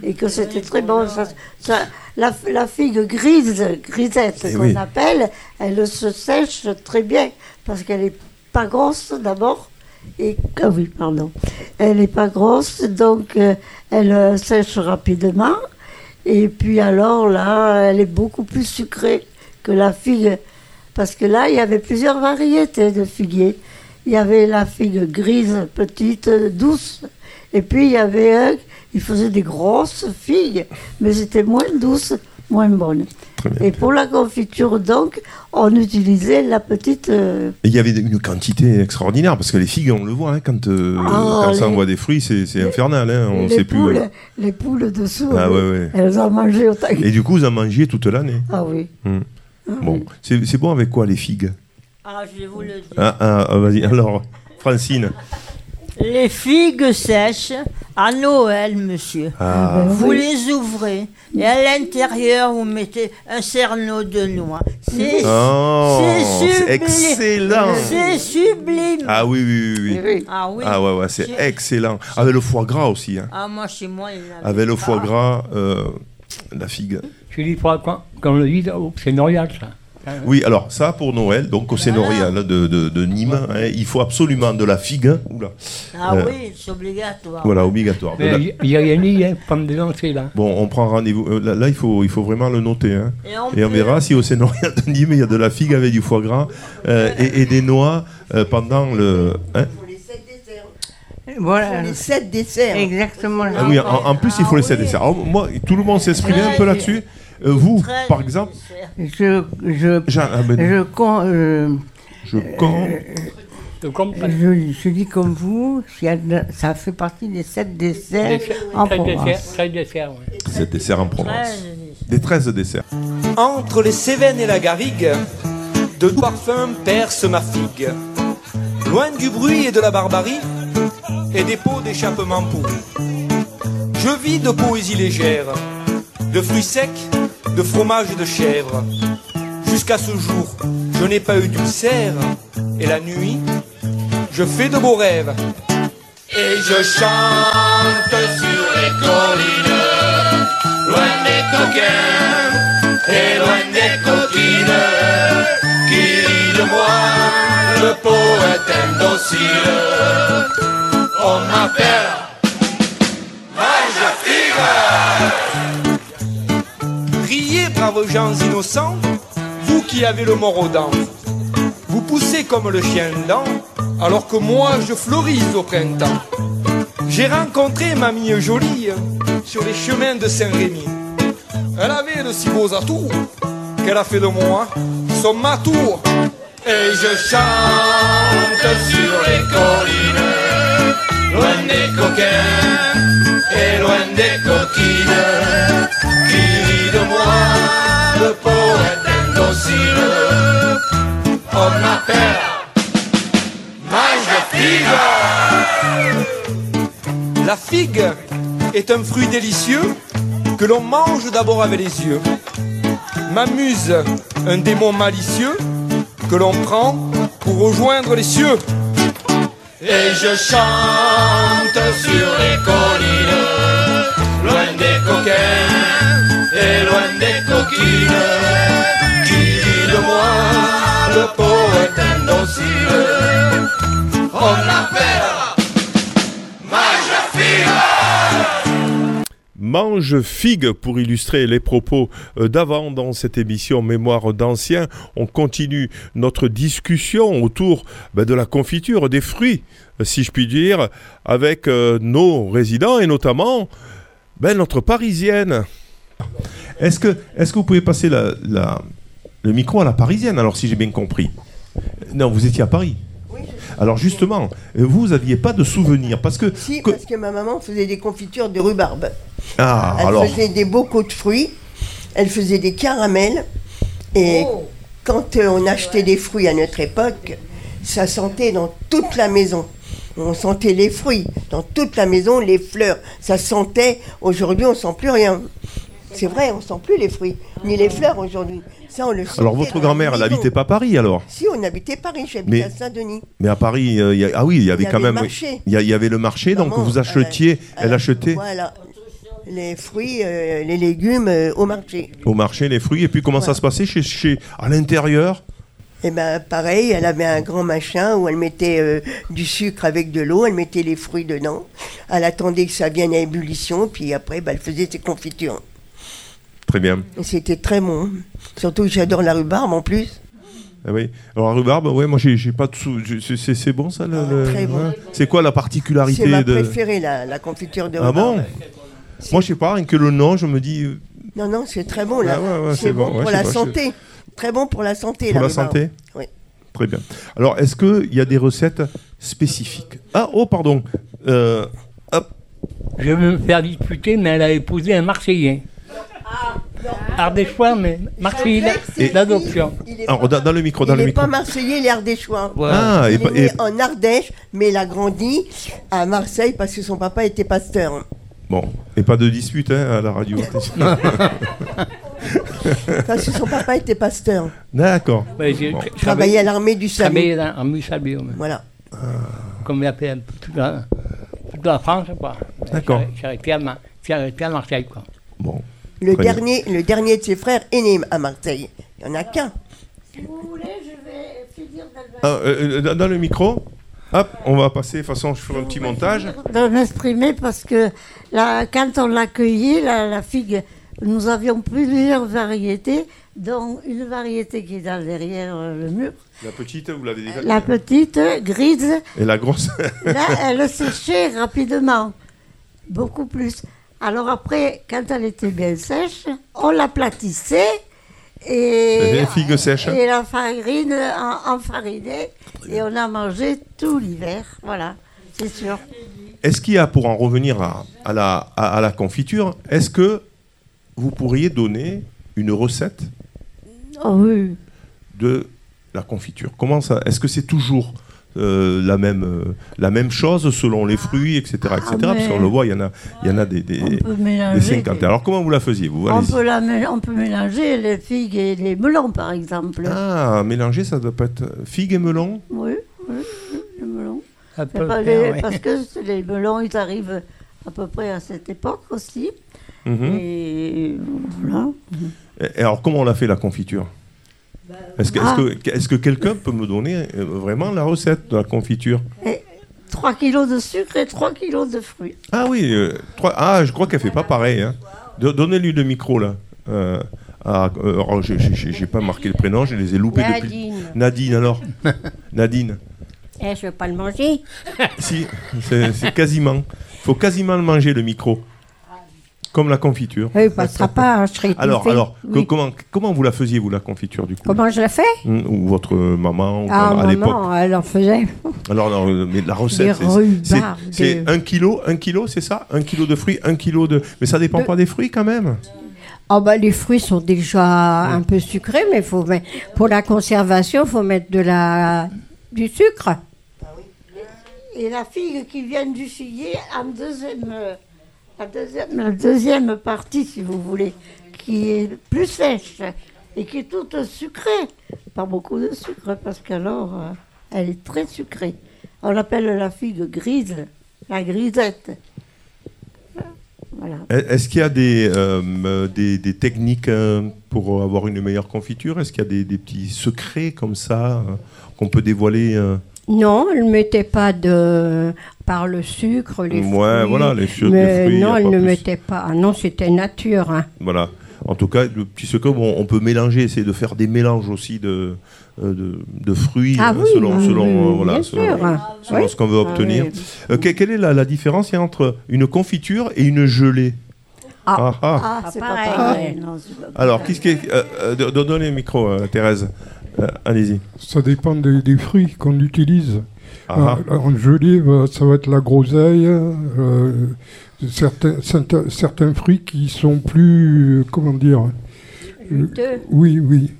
Et que c'était très bon. Ça, ça- la, la figue grise, grisette Eh qu'on oui. appelle, elle se sèche très bien parce qu'elle n'est pas grosse d'abord. Et, ah oui, pardon. Elle n'est pas grosse, donc euh, elle euh, sèche rapidement. Et puis alors là, elle est beaucoup plus sucrée que la figue. Parce que là, il y avait plusieurs variétés de figuiers. Il y avait la figue grise, petite, douce. Et puis il y avait un, il faisait des grosses figues, mais c'était moins douce, moins bonne. Et pour la confiture, donc, on utilisait la petite. euh, Et il y avait une quantité extraordinaire parce que les figues, on le voit hein, quand, euh, Ah, quand ça envoie des fruits, c'est infernal. Hein, on les, sait plus. poules, euh. les poules dessous, Ah elles, ouais, ouais. elles en mangeaient autant. Et du coup, vous en mangez toute l'année. Ah oui. Mm. Bon, c'est c'est bon avec quoi les figues? Ah, je vais vous le dire. Ah, ah, ah, vas-y. Alors, Francine. Les figues sèches à Noël, monsieur. Ah. Vous les ouvrez et à l'intérieur, vous mettez un cerneau de noix. C'est Oh, sublime. excellent. C'est sublime. Ah oui, oui, oui. oui. Ah oui. Ah ouais, ouais, c'est excellent. Avec le foie gras aussi. Hein. Ah, moi, chez moi, il y en avait Avec le foie gras, euh, la figue. Je dis quand, quand on le dit, oh, c'est Norial ça. Oui, alors ça pour Noël, donc au Sénorial de, de, de Nîmes, hein, il faut absolument de la figue. hein. Oula. Ah Euh, oui, c'est obligatoire. Voilà, obligatoire. Il n'y a rien dit, hein, me dénoncer là. Bon, on prend rendez-vous. euh, Là, là, il, faut, il faut vraiment le noter. hein. Et on Et on peut- verra si au Sénorial de Nîmes, il y a de la figue avec du foie gras euh, et, et des noix euh, pendant le. hein. Voilà. Les sept desserts. Exactement. Ah oui, en, en plus, il faut les sept desserts. Alors, moi, tout le monde s'exprimait un peu là-dessus. Euh, vous, par exemple, Je, je, Jean, ah ben, je, con- euh, je con- je, je dis comme vous, ça fait partie des sept desserts en Très dessert, Provence. très dessert, ouais. sept desserts en Provence. Des 13 desserts. Entre les Cévennes et la Garrigue, de parfums perce ma figue. Loin du bruit et de la barbarie, et des pots d'échappement pourris. Je vis de poésie légère, de fruits secs, de fromage et de chèvre. Jusqu'à ce jour, je n'ai pas eu d'ulcère, et la nuit, je fais de beaux rêves. Et je chante sur les collines, loin des coquins et loin des coquines, qui rit de moi, le poète indocile. On m'appelle braves gens innocents, vous qui avez le mort aux dents. Vous poussez comme le chien dent, alors que moi je fleurise au printemps. J'ai rencontré mamie jolie sur les chemins de Saint-Rémy. Elle avait de si beaux atouts qu'elle a fait de moi son matou. Et je chante sur les collines, loin des coquins et loin des coquines, qui le poète indocile. On m'appelle Mange figue. La figue est un fruit délicieux que l'on mange d'abord avec les yeux. M'amuse un démon malicieux que l'on prend pour rejoindre les cieux. Et je chante sur les collines, Mange figue pour illustrer les propos euh, d'avant dans cette émission Mémoire d'anciens. On continue notre discussion autour ben, de la confiture, des fruits, si je puis dire, avec euh, nos résidents et notamment ben, notre parisienne. Est-ce que, est que vous pouvez passer le micro à la parisienne, alors si j'ai bien compris? Non, vous étiez à Paris. Alors justement, vous n'aviez pas de souvenirs parce que... Si, parce que ma maman faisait des confitures de rhubarbe. Ah, elle alors... faisait des bocaux de fruits, elle faisait des caramels. Et quand euh, on achetait des fruits à notre époque, ça sentait dans toute la maison. On sentait les fruits dans toute la maison, les fleurs. Ça sentait. Aujourd'hui, on sent plus rien. C'est vrai, on sent plus les fruits ni les fleurs aujourd'hui. Ça, on le sentait Alors votre grand-mère, elle n'habitait pas Paris alors Si, on habitait Paris. J'habitais à Saint-Denis. Mais à Paris, euh, il y a- ah oui, il y avait y quand avait même... le marché. Il y, avait le marché, donc vous achetiez, elle achetait Voilà. Les fruits, euh, les légumes euh, au marché. au marché les fruits, et puis comment ça se passait chez, chez, à l'intérieur? Et ben pareil, elle avait un grand machin où elle mettait euh, du sucre avec de l'eau, elle mettait les fruits dedans. Elle attendait que ça vienne à ébullition, puis après ben, elle faisait ses confitures. Très bien. C'était très bon. Surtout que j'adore la rhubarbe en plus. Ah oui. Alors la rhubarbe, ouais, moi j'ai pas de sou... je- c'est- bon ça le- le- Ah, très bon. ouais. C'est quoi la particularité C'est ma de... préférée, la, la confiture de Ah rhubarbe. bon Moi je sais pas, rien que le nom, je me dis... euh, Non, non, c'est très bon. Là. Ah ouais, ouais, c'est bon, bon, ouais, pour la pas, santé. Très bon pour la santé. Pour la santé Oui. Très bien. Alors, est-ce qu'il y a des recettes spécifiques? Ah, oh, pardon. Euh, hop. Je veux me faire disputer, mais elle a épousé un Marseillais. Ardéchois, mais Marseillais Et- d'adoption. Alors, dans, dans le micro, dans il le n'est micro. pas marseillais, il est ardéchois. Ah, et il pas- est né et- en Ardèche, mais il a grandi à Marseille parce que son papa était pasteur. Bon, et pas de dispute hein, à la radio. Parce que son papa était pasteur. D'accord. Ouais, j'ai Bon. tra- Il travaillait à l'armée du salut. Travaillé dans salut. ouais. Voilà. Comme il a fait un peu toute la, toute la France, quoi. D'accord. J'ai- J'ai arrêté à, Ma- j'ai arrêté à Marseille, quoi. Bon. Le dernier, le dernier de ses frères est né à Marseille. Il n'y en a qu'un. Ah, euh, euh, dans le micro. Hop, on va passer. De toute façon, je ferai un petit montage. de m'exprimer parce que là, quand on l'a cueillie, la, la figue, nous avions plusieurs variétés, dont une variété qui est dans derrière euh, le mur. La petite, vous l'avez déjà La petite, grise, Et la grosse là, elle séchait rapidement, beaucoup plus. Alors après, quand elle était bien sèche, on l'aplatissait et, Les figues sèches. et la farine en, enfarinée et on a mangé tout l'hiver. Voilà, c'est sûr. Est-ce qu'il y a, pour en revenir à, à la, à, à la confiture, est-ce que vous pourriez donner une recette Oh oui. de la confiture? Comment ça? Est-ce que c'est toujours euh, la, même, euh, la même chose selon les fruits, etc. etc. Ah, Parce qu'on le voit, il y en a, il y en a des, des, peut des mélanger cinquantaines. des- Alors comment vous la faisiez vous? On peut, la on peut mélanger les figues et les melons, par exemple. Ah, mélanger, ça doit pas être figue et melon Oui, oui, les melons. Les- ouais. Parce que les melons, ils arrivent à peu près à cette époque aussi. Mhm. Et voilà. Et et alors comment on l'a fait la confiture? Est-ce que, est-ce Ah. que, est-ce que quelqu'un peut me donner euh, vraiment la recette de la confiture 3 kilos de sucre et 3 kilos de fruits. Ah oui, euh, ah, je crois qu'elle fait pas pareil. Hein. Do- Donnez-lui le micro là. Euh, ah, euh, alors, j'ai- pas marqué le prénom, je les ai loupés depuis. Nadine. Nadine alors. Nadine. Eh, je ne veux pas le manger. Si, c'est c'est quasiment. faut quasiment le manger le micro. Comme la confiture. Oui, il passera pas, hein, je serai Alors, alors que- comment, comment vous la faisiez, vous, la confiture, du coup? Comment je la fais? Hmm, Ou votre maman, ou Ah, à l'époque. elle en faisait. Alors, non, mais la recette, c'est- un kilo, un kilo, c'est ça? Un kilo de fruits, un kilo de... Mais ça dépend De- pas des fruits, quand même. Ah bah, les fruits sont déjà un peu sucrés, mais faut mettre- pour la conservation, il faut mettre de la, du sucre. Et la figue qui vient du figuier en deuxième, euh, la deuxième, la deuxième partie, si vous voulez, qui est plus sèche et qui est toute sucrée. Pas beaucoup de sucre parce qu'alors euh, elle est très sucrée. On l'appelle la figue grise, la grisette. Voilà. Est-ce qu'il y a des, euh, des, des techniques euh, pour avoir une meilleure confiture? Est-ce qu'il y a des, des petits secrets comme ça qu'on peut dévoiler Non, elle ne mettait pas de... par le sucre, les Ouais, fruits. voilà, les sucres, mais les fruits, non, elle ne plus. mettait pas. Ah non, c'était nature. hein. Voilà. En tout cas, le petit secret, bon, on peut mélanger, essayer de faire des mélanges aussi de, euh, de, de fruits Ah euh, oui, selon, oui, selon, oui, euh, voilà, selon, sûr. selon Oui. ce qu'on veut Ah obtenir. Euh, quelle est la, la différence entre une confiture et une gelée Ah, ah. Ah, c'est pas pareil. pareil. non, c'est pas Alors, qu'est-ce qui est. euh, euh, donnez le micro, euh, Thérèse. Euh, Allez-y. Ça dépend des, des fruits qu'on utilise. Ah. En- En gelée, bah, ça va être la groseille, euh, certains, certains, certains fruits qui sont plus, euh, comment dire euh. Oui, oui.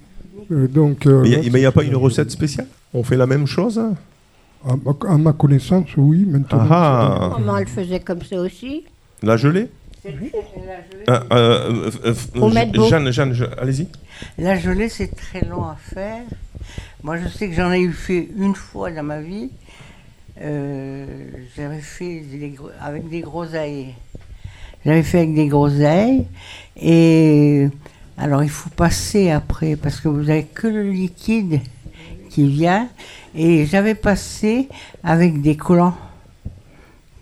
Euh, donc, euh, Mais il n'y a, pas une recette spéciale? On fait la même chose hein? À, ma- à ma connaissance, oui. Maintenant, Ah, ah. Comment elle faisait comme ça aussi La gelée? Ah, euh, euh, euh. Jeanne, Jeanne, je- allez-y. La gelée, c'est très long à faire. Moi, je sais que j'en ai eu fait une fois dans ma vie. Euh, J'avais fait avec des groseilles. J'avais fait avec des groseilles. Et alors, il faut passer après, parce que vous n'avez que le liquide qui vient. Et j'avais passé avec des collants.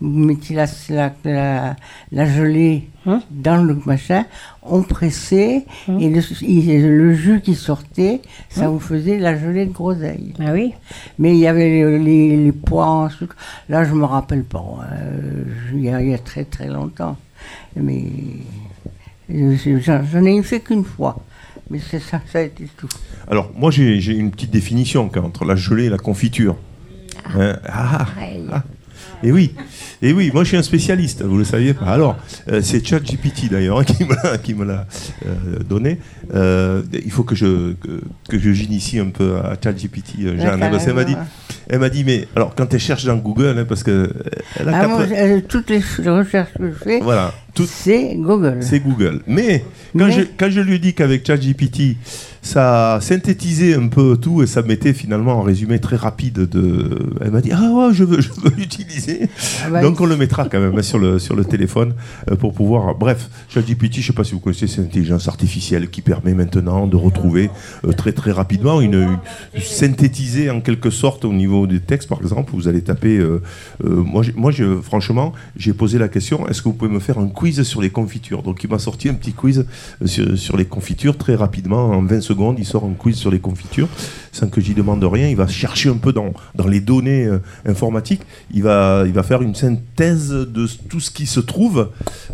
Vous mettiez la, la, la, la gelée dans le machin, on pressait, et le, jus qui sortait, ça Hein vous faisait la gelée de groseille. Ah oui. Mais il y avait les, les, les pois en sucre. Là, je me rappelle pas. euh, il, y a, il y a très très longtemps. Mais j'en ai fait qu'une fois. Mais c'est ça, ça a été tout. Alors, moi, j'ai une petite définition entre la gelée et la confiture. Hein, ah, ah. Et oui, et oui, moi je suis un spécialiste, vous le saviez pas. Alors, euh, c'est ChatGPT d'ailleurs hein, qui me l'a, qui me l'a euh, donné. Euh, il faut que je que, que je j'initie un peu à ChatGPT, Jeanne, Ouais, qu'elle m'a dit, elle m'a dit, mais alors quand elle cherche dans Google, hein, parce que elle a Ah, moi, toutes les recherches que je fais, voilà, tout- c'est Google. c'est Google. Mais quand, Mais- Je, quand je lui ai dit qu'avec ChatGPT, ça synthétisait un peu tout et ça mettait finalement un résumé très rapide de. Elle m'a dit Ah ouais, je veux, je veux l'utiliser. Ah bah, Donc on le mettra quand même hein, sur, le, téléphone euh, pour pouvoir. Bref, ChatGPT, je ne sais pas si vous connaissez, c'est l'intelligence artificielle qui permet maintenant de retrouver euh, très très rapidement une, synthétiser en quelque sorte au niveau des textes, par exemple. Vous allez taper. euh, moi, franchement, j'ai posé la question est-ce que vous pouvez me faire un quiz sur les confitures? Donc il m'a sorti un petit quiz sur les confitures très rapidement. En 20 secondes, il sort un quiz sur les confitures sans que j'y demande rien. Il va chercher un peu dans, dans les données euh, informatiques. Il va, il va faire une synthèse de tout ce qui se trouve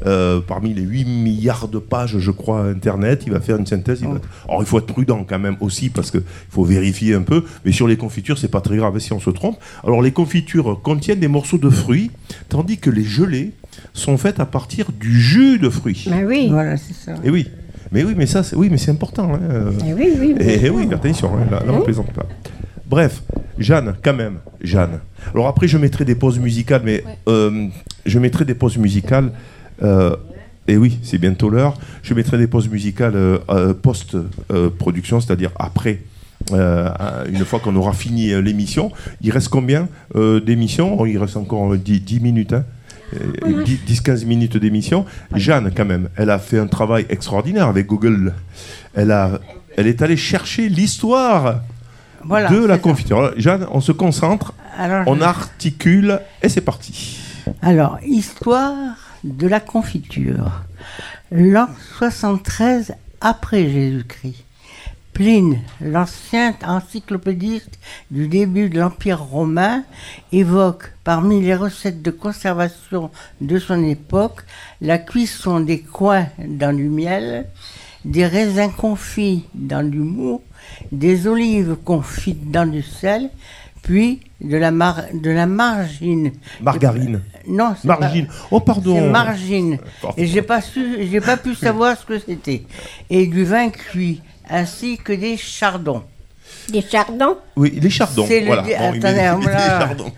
euh, parmi les 8 milliards de pages, je crois, Internet. Il va faire une synthèse. Il va- Alors il faut être prudent quand même aussi parce qu'il faut vérifier un peu. Mais sur les confitures, c'est pas très grave si on se trompe. Alors les confitures contiennent des morceaux de fruits, tandis que les gelées sont faites à partir du jus de fruits. Mais oui. Voilà, c'est ça. Et oui. Mais oui, mais ça, c'est oui, mais c'est important. hein, euh. Eh oui, oui, oui. Et, et oui, attention, hein, là, là, on plaisante pas. Bref, Jeanne, quand même, Jeanne. Alors après, je mettrai des pauses musicales, mais euh, je mettrai des pauses musicales. euh, et oui, c'est bientôt l'heure. Je mettrai des pauses musicales euh, post-production, c'est-à-dire après. une fois qu'on aura fini l'émission, il reste combien d'émissions? Oh, Il reste encore euh, 10, 10 minutes. hein. Euh, 10-15 minutes d'émission. Jeanne, quand même, elle a fait un travail extraordinaire avec Google. Elle, a, elle est allée chercher l'histoire Voilà, de la confiture. Alors, Jeanne, on se concentre, Alors, on je- articule et c'est parti. Alors, histoire de la confiture. L'an 73 après Jésus-Christ. Pline, l'ancien encyclopédiste du début de l'Empire romain, évoque parmi les recettes de conservation de son époque la cuisson des coins dans du miel, des raisins confits dans du mou, des olives confites dans du sel, puis de la, mar- de la margine. Margarine. Non, c'est Margine. pas- Oh, pardon. C'est margine. Et j'ai pas su, j'ai pas pu savoir ce que c'était. Et du vin cuit, ainsi que des chardons. Des chardons Oui, les chardons. C'est le voilà. Bon.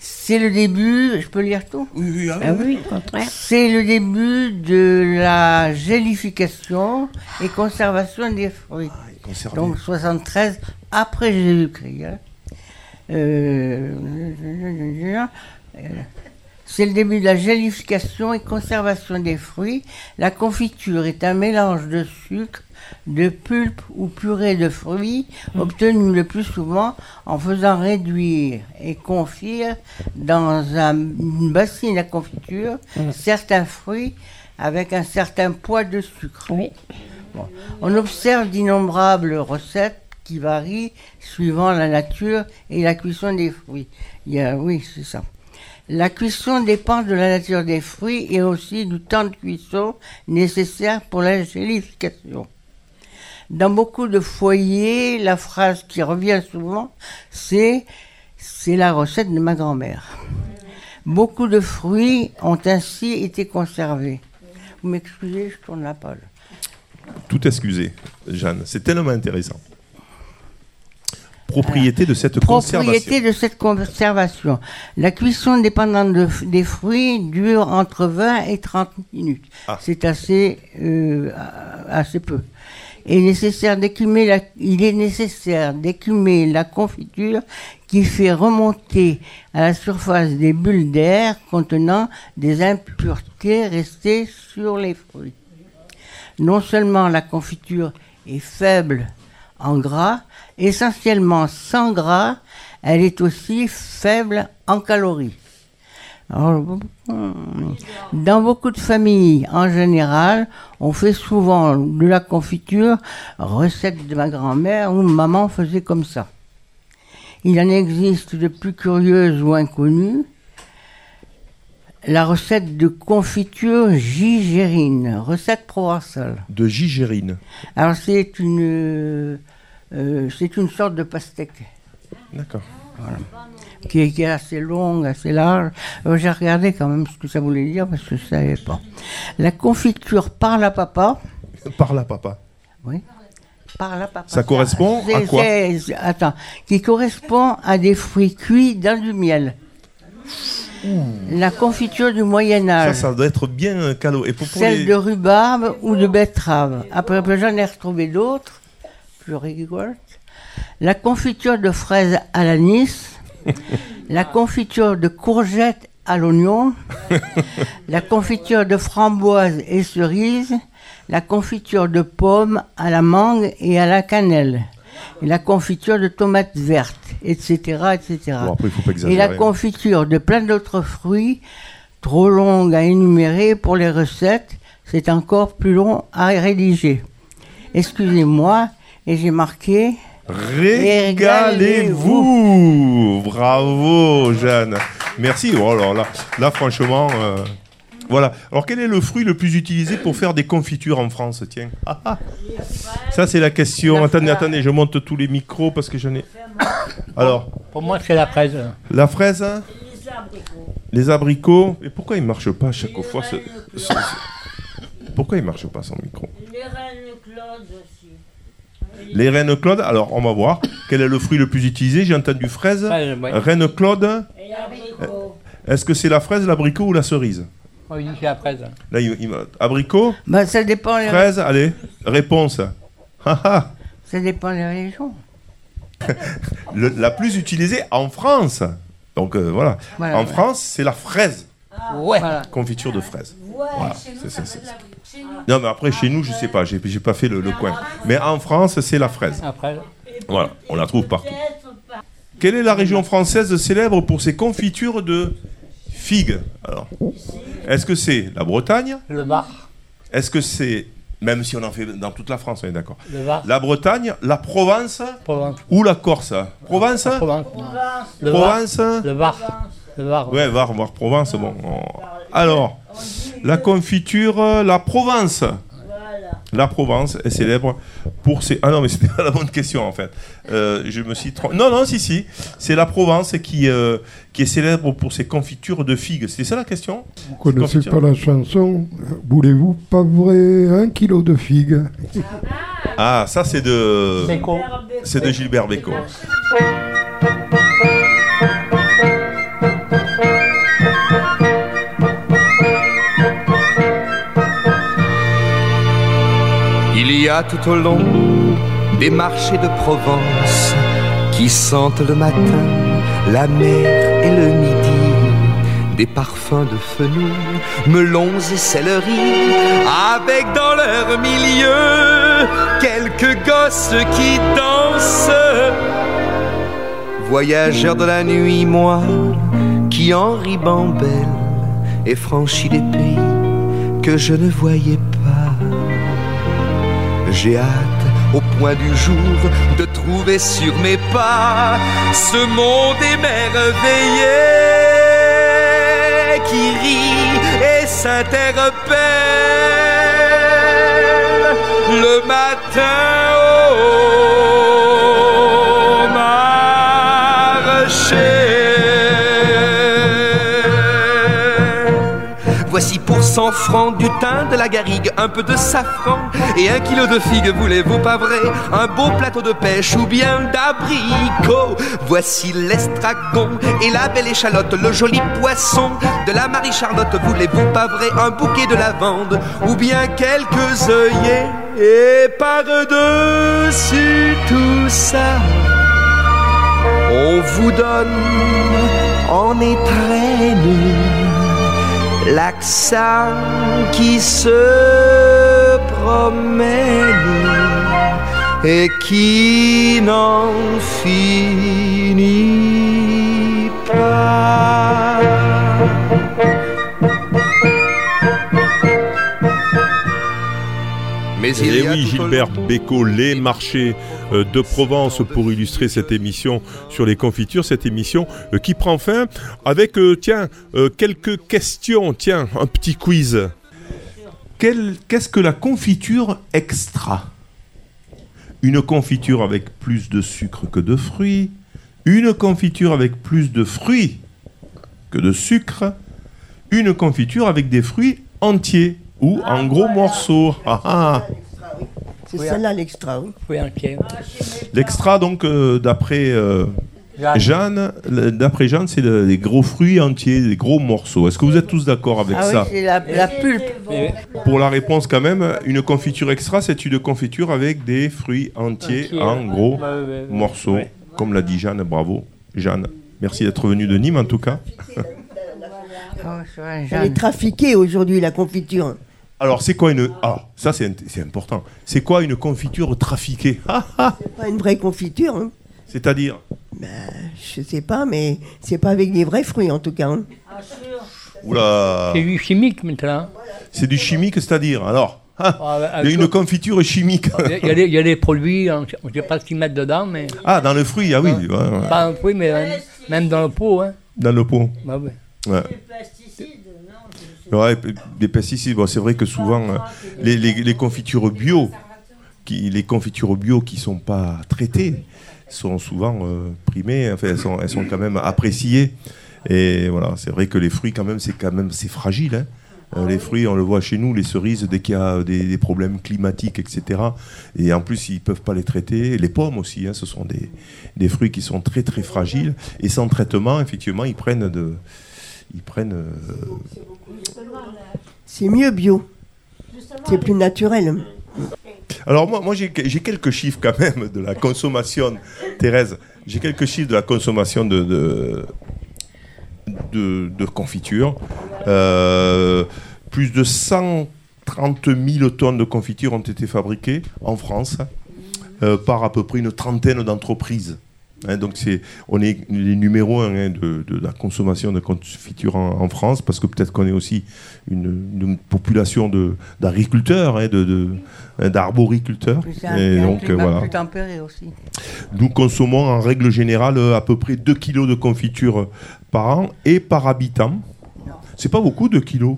C'est le début, je peux lire tout? Oui, oui, Ah oui, au contraire. C'est le début de la gélification et conservation des fruits. conservé. Donc 73 après Jésus-Christ. hein. Euh, C'est le début de la gélification et conservation des fruits. La confiture est un mélange de sucre, de pulpe ou purée de fruits, obtenu le plus souvent en faisant réduire et confire dans un- une bassine à confiture certains fruits avec un certain poids de sucre. Bon. On observe d'innombrables recettes qui varient suivant la nature et la cuisson des fruits. Il y a, oui, c'est ça. La cuisson dépend de la nature des fruits et aussi du temps de cuisson nécessaire pour la gélification. Dans beaucoup de foyers, la phrase qui revient souvent, c'est c'est la recette de ma grand-mère. Beaucoup de fruits ont ainsi été conservés. Vous m'excusez, je tourne la page. Tout excusé, Jeanne. C'est tellement intéressant. Propriété de cette conservation. Propriété de cette conservation. La cuisson dépendante de- des fruits dure entre 20 et 30 minutes. Ah. C'est assez, euh, assez peu. Il est nécessaire d'écumer la confiture qui fait remonter à la surface des bulles d'air contenant des impuretés restées sur les fruits. Non seulement la confiture est faible en gras, essentiellement sans gras, elle est aussi faible en calories. Dans beaucoup de familles, en général, on fait souvent de la confiture, recette de ma grand-mère ou maman faisait comme ça. Il en existe de plus curieuses ou inconnues. La recette de confiture gigérine, recette provençale. De gigérine. Alors c'est une, euh, c'est une sorte de pastèque. D'accord. Voilà. Qui, est, qui est assez longue, assez large. Euh, J'ai regardé quand même ce que ça voulait dire parce que je ne savais pas. La confiture par la papa. Par la papa. Oui. Par la papa. Ça correspond à quoi Attends. Qui correspond à des fruits cuits dans du miel. La confiture du Moyen Ça, Âge. ça doit être bien calo. Et pour, pour Celle les- de rhubarbe ou de betterave. Après, j'en ai retrouvé d'autres, plus rigolotes. La confiture de fraises à l'anis, la confiture de courgettes à l'oignon, la confiture de framboise et cerise, la confiture de pommes à la mangue et à la cannelle, et la confiture de tomates vertes, etc. etc. Bon, après, et la confiture de plein d'autres fruits, trop longue à énumérer pour les recettes, c'est encore plus long à rédiger. Excusez-moi, et j'ai marqué... Régalez-vous Bravo, Jeanne. Merci. Oh là là, là franchement, euh, voilà. Alors, quel est le fruit le plus utilisé pour faire des confitures en France? Tiens. Ah, ah. Ça, c'est la question. Attendez, attendez, je monte tous les micros parce que j'en ai. Alors, Pour moi, c'est la fraise. la fraise, hein? Les abricots. Et pourquoi il marche pas à chaque fois ce- ce- ce- Pourquoi il marche pas son micro? Les reines Claude aussi. Les reines Claude, alors on va voir. Quel est le fruit le plus utilisé? J'ai entendu fraise. Fraise, ouais. Reine Claude. Et l'abricot. Est-ce que c'est la fraise, l'abricot ou la cerise? Dis c'est la fraise. Là, il, il m'a- abricot, Bah, ça dépend. les- fraise, allez, réponse. Ah, ah. Ça dépend des régions. Le- la plus utilisée en France. Donc euh, voilà. Voilà, en ouais. France, c'est la fraise. Ouais. Voilà. Confiture de fraise. Ouais, Voilà, chez nous, ça ça, chez nous. Non, mais après, chez nous, je sais pas, j'ai pas fait le, le coin. Mais en France, c'est la fraise. Voilà, on la trouve partout. Quelle est la région française célèbre pour ses confitures de figues Alors, est-ce que c'est la Bretagne? Le bar. Est-ce que c'est, même si on en fait dans toute la France, on est d'accord Le bar. La Bretagne, la Provence Provence. ou la Corse? Provence? La Provence. Le Provence? Bar. Le bar. Le bar. Ouais, Var, Var, Provence, bon. on- Alors, la confiture, euh, la Provence. La Provence est célèbre pour ses... Ah non, mais c'était pas la bonne question, en fait. Euh, je me suis trompé. Non, non, si, si. C'est la Provence qui, euh, qui est célèbre pour ses confitures de figues. C'était ça la question? Vous connaissez pas la chanson Voulez-vous pas vrai un kilo de figues? Ah, ça, c'est de... C'est de Gilbert Bécaud. Il y a tout au long des marchés de Provence qui sentent le matin la mer et le midi des parfums de fenouil, melons et céleri, avec dans leur milieu quelques gosses qui dansent. Voyageur de la nuit, moi, qui en ribambelle ai franchi des pays que je ne voyais pas. J'ai hâte au point du jour de trouver sur mes pas ce monde émerveillé qui rit et s'interpelle le matin 100 francs du thym, de la garrigue, un peu de safran et un kilo de figues, voulez-vous pas vrai? Un beau plateau de pêche ou bien d'abricots. Voici l'estragon et la belle échalote, le joli poisson de la Marie-Charlotte, voulez-vous pas vrai? Un bouquet de lavande ou bien quelques œillets et par-dessus tout ça, on vous donne en étrennes l'accent qui se promène et qui n'en finit pas. Mais il Et y a oui, tout Gilbert Bécaud, les marchés euh, de Provence pour illustrer cette émission sur les confitures, cette émission euh, qui prend fin avec, euh, tiens, quelques questions, tiens, un petit quiz. Qu'est-ce que la confiture extra? Une confiture avec plus de sucre que de fruits Une confiture avec plus de fruits que de sucre Une confiture avec des fruits entiers ou en gros morceaux Ah, ah. C'est celle-là l'extra, oui. Oui, entier. L'extra, donc, euh, d'après euh, Jeanne. D'après Jeanne, c'est le- les gros fruits entiers, les gros morceaux. Est-ce que vous êtes tous d'accord avec Ah oui, ça c'est la, la pulpe. Pour la réponse, quand même, une confiture extra, c'est une confiture avec des fruits entiers Entiers, en gros Ouais, ouais, ouais. morceaux. Ouais. Comme l'a dit Jeanne, bravo. Jeanne, merci d'être venue de Nîmes, en tout cas. Elle est trafiquée aujourd'hui, la confiture. Alors, c'est quoi une... Ah, ça, c'est c'est important. C'est quoi une confiture trafiquée Ah, ah C'est pas une vraie confiture. hein. C'est-à-dire Je sais pas, mais c'est pas avec des vrais fruits en tout cas. hein. Oula C'est du chimique maintenant. C'est du chimique, c'est-à-dire Alors ah, Ah, Il y a une confiture chimique. Il y, a- il y a des- produits, on ne sait pas ce qu'ils mettent dedans, mais. Ah, dans le fruit, ah oui. ouais, ouais. Pas un fruit, mais même, même dans le pot. Hein. Dans le pot. Bah ouais. Ouais. Ouais, des pesticides. Bon, c'est vrai que souvent, euh, les, les- confitures bio, qui, les confitures bio qui sont pas traitées, sont souvent euh, primées. Enfin, elles sont, elles sont quand même appréciées. Et voilà, c'est vrai que les fruits, quand même, c'est quand même c'est fragile. hein. Euh, les fruits, on le voit chez nous, les cerises, dès qu'il y a des, problèmes climatiques, etc. Et en plus, ils peuvent pas les traiter. Les pommes aussi, hein, ce sont des, des fruits qui sont très très fragiles. Et sans traitement, effectivement, ils prennent de, ils prennent. C'est mieux bio. C'est plus naturel. Alors moi, moi j'ai j'ai quelques chiffres quand même de la consommation, Thérèse. J'ai quelques chiffres de la consommation de, de, de, de confiture. Euh, plus de 130 000 tonnes de confiture ont été fabriquées en France euh, par à peu près une trentaine d'entreprises. Hein, donc c'est, on est les numéros un hein, de, de la consommation de confiture en, en France parce que peut-être qu'on est aussi une, une population de, d'agriculteurs, hein, de, d'arboriculteurs. Et donc, climat voilà. plus tempéré aussi. Nous consommons en règle générale à peu près 2 kilos de confiture par an et par habitant. C'est pas beaucoup 2 kilos.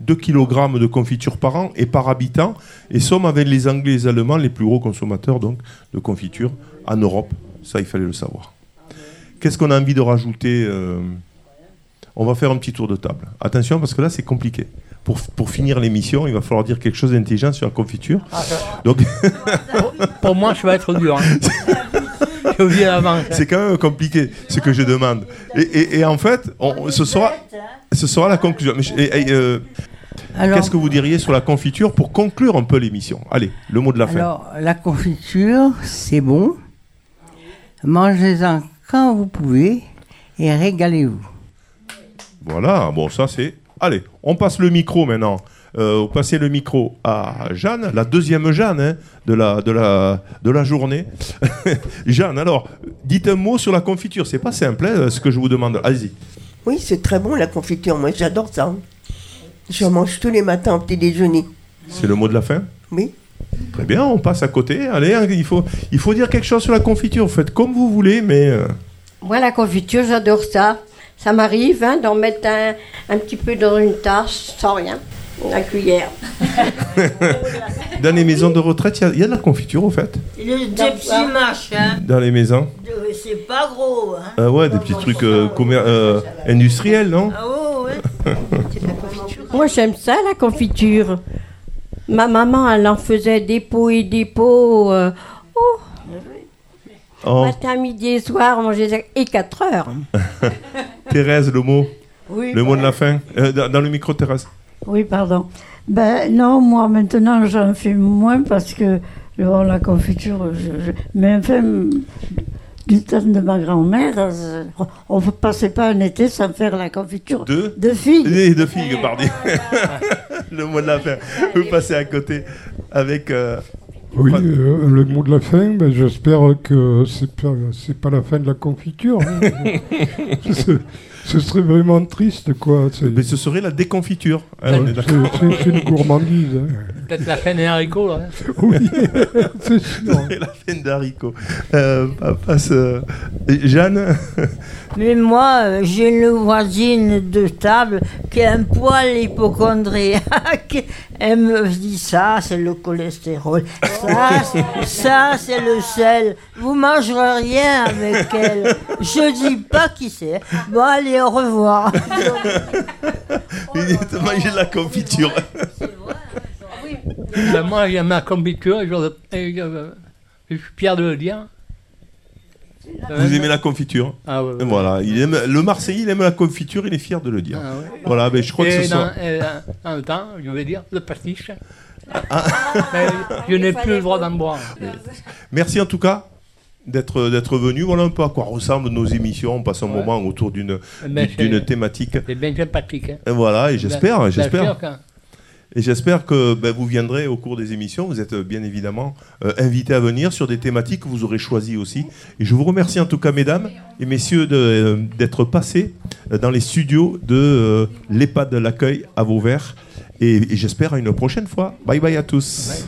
2 kg de confiture par an et par habitant. Et sommes avec les Anglais et les Allemands les plus gros consommateurs donc, de confiture en Europe. Ça, il fallait le savoir. Qu'est-ce qu'on a envie de rajouter euh, On va faire un petit tour de table. Attention, parce que là, c'est compliqué. Pour, pour finir l'émission, il va falloir dire quelque chose d'intelligent sur la confiture. Donc, Pour moi, ça va être dur. hein. Je. C'est quand même compliqué ce que je demande. Et, et- et en fait, on- ce, sera, ce sera la conclusion. Je- euh, Qu'est-ce que vous diriez sur la confiture pour conclure un peu l'émission? Allez, le mot de la fin. Alors, la confiture, c'est bon. Mangez-en quand vous pouvez et régalez-vous. Voilà, bon, ça c'est. Allez, on passe le micro maintenant. Euh, on passait le micro à Jeanne, la deuxième Jeanne hein, de, la, de, la, de la journée. Jeanne, alors, dites un mot sur la confiture. C'est pas simple hein, ce que je vous demande. Allez-y. Oui, c'est très bon la confiture. Moi, j'adore ça. Je mange tous les matins au petit déjeuner. C'est le mot de la fin? Oui. Très bien, on passe à côté. Allez, hein, il faut, il faut dire quelque chose sur la confiture. Faites comme vous voulez, mais. euh, Moi, la confiture, j'adore ça. Ça m'arrive hein, d'en mettre un, un petit peu dans une tasse, sans rien, la cuillère. dans les maisons de retraite, il y a- il y, a de la confiture au fait. Le, des petits machins. Dans les maisons. de- C'est pas gros, hein. Ah ouais, des petits trucs euh, commer- euh, industriels, non Ah ouais, ouais. Moi, j'aime ça, la confiture. Ma maman, elle en faisait des pots et des pots. euh, oh, Oh, matin, midi et soir, on mangeait ça. Et 4 heures. Thérèse, le mot. Oui. Le mot de la fin. Euh, dans, dans le micro, Thérèse. Oui, pardon. Ben non, moi maintenant j'en fais moins parce que bon, la confiture, je, je- mais enfin, du temps de ma grand-mère, euh, on ne passait pas un été sans faire la confiture De de figues. Et de figues, pardon. le mot de la fin. Vous passez à côté avec. euh, Oui, euh, le mot de la fin, ben, j'espère que c'est pas, pas la fin de la confiture. hein. ce, serait vraiment triste, quoi. Mais ce serait la déconfiture. hein, Ouais, on est d'accord. c'est- une gourmandise. hein. Peut-être la fin des haricots, là. hein. Oui, c'est sûr. La fin d'haricot. Euh, passe, euh, Jeanne Mais moi, j'ai une voisine de table qui a un poil hypochondriaque. Elle me dit ça, c'est le cholestérol. Ça, c'est- ça, c'est le sel. Vous mangerez rien avec elle. Je dis pas qui c'est. Bon, allez, au revoir. Il dit de manger de la confiture. Ben, moi, j'aime la confiture, et je, et je- je suis fier de le dire. Vous aimez la confiture Ah ouais, ouais. Voilà, il aime, le Marseillais, il aime la confiture, il est fier de le dire. Ah ouais. Voilà, mais je crois que ce dans, soit. et dans- dans le temps, je vais dire, le pastiche. Ah. Mais je n'ai plus le droit d'en boire. Merci en tout cas d'être d'être venu. Voilà un peu à quoi ressemblent nos émissions. On passe un moment autour d'une Ben, d'une thématique. C'est bien sympathique. hein. Et voilà, et j'espère, Bien- j'espère. bien sûr que- Et j'espère que ben, vous viendrez au cours des émissions. Vous êtes bien évidemment euh, invités à venir sur des thématiques que vous aurez choisies aussi. Et je vous remercie en tout cas, mesdames et messieurs, de, euh, d'être passés euh, dans les studios de euh, l'EHPAD de l'accueil à Vauvert. Et, et j'espère à une prochaine fois. Bye bye à tous.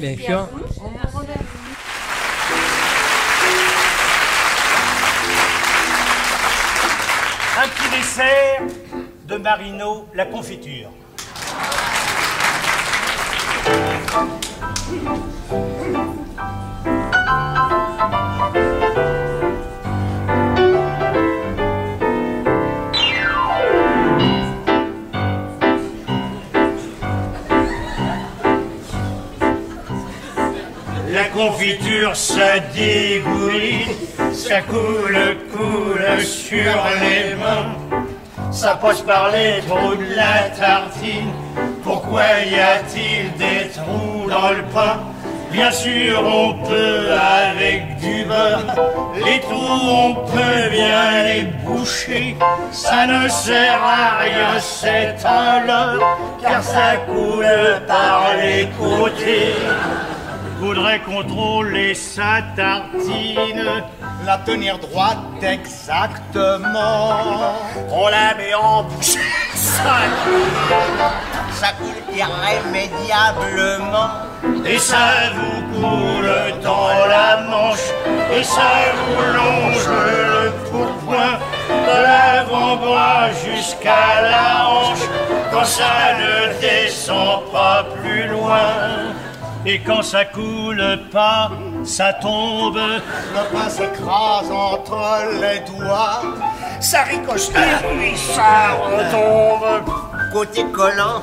Bien sûr. Un petit dessert de Marino, la confiture. La confiture, ça dégouline, ça coule, coule sur les mains. Ça passe par les trous de la tartine. Pourquoi y a-t-il des trous dans le pain? Bien sûr, on peut avec du beurre. Les trous, on peut bien les boucher. Ça ne sert à rien, c'est un leurre, car ça coule par les côtés. Faudrait contrôler sa tartine, la tenir droite exactement. On la met en bouche, ça coule, ça coule irrémédiablement. Et ça vous coule dans la manche, et ça vous longe le pourpoint, de l'avant-bras jusqu'à la hanche, quand ça ne descend pas plus loin. Et quand ça coule pas, ça tombe. Le pain s'écrase entre les doigts. Ça ricoche puis ça retombe. Côté collant,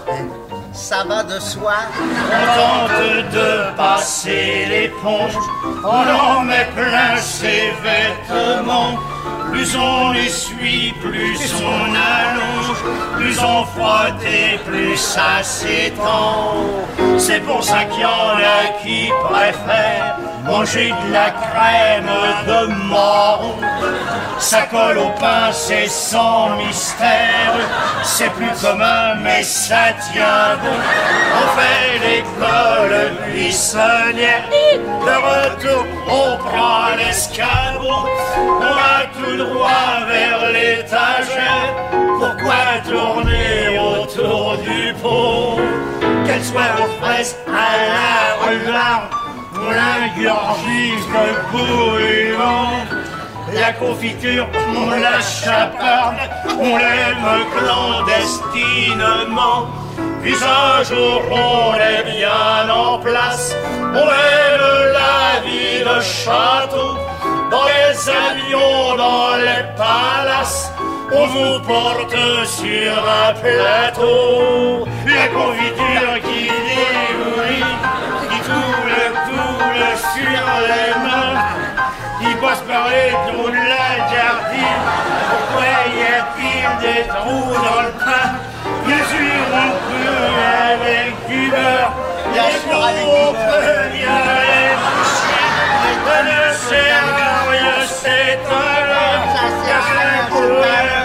ça va de soi. On tente de passer l'éponge. On en met plein ses vêtements. Plus on essuie, plus on allonge. Plus on frotte et plus ça s'étend. C'est pour ça qu'il y en a qui préfèrent manger de la crème de marron. Ça colle au pain, c'est sans mystère. C'est plus commun, mais ça tient. On fait l'école buissonnière. De retour, on prend l'escabeau. On va tout droit vers l'étagère. Pourquoi tourner autour du pot? Qu'elle soit aux fraises à la l'ingurgite de bouillon. La confiture, on la on l'aime clandestinement. Puis un jour on est bien en place, on mène la vie de château, dans les avions, dans les palaces, on vous porte sur un plateau. La confiture qui sur les mains, qui passe par les trous de la jardine. Pourquoi y a-t-il des trous dans le pain Bien sûr, on peut avec du beurre, bien sûr, on peut bien les toucher. ne sert à rien, c'est un car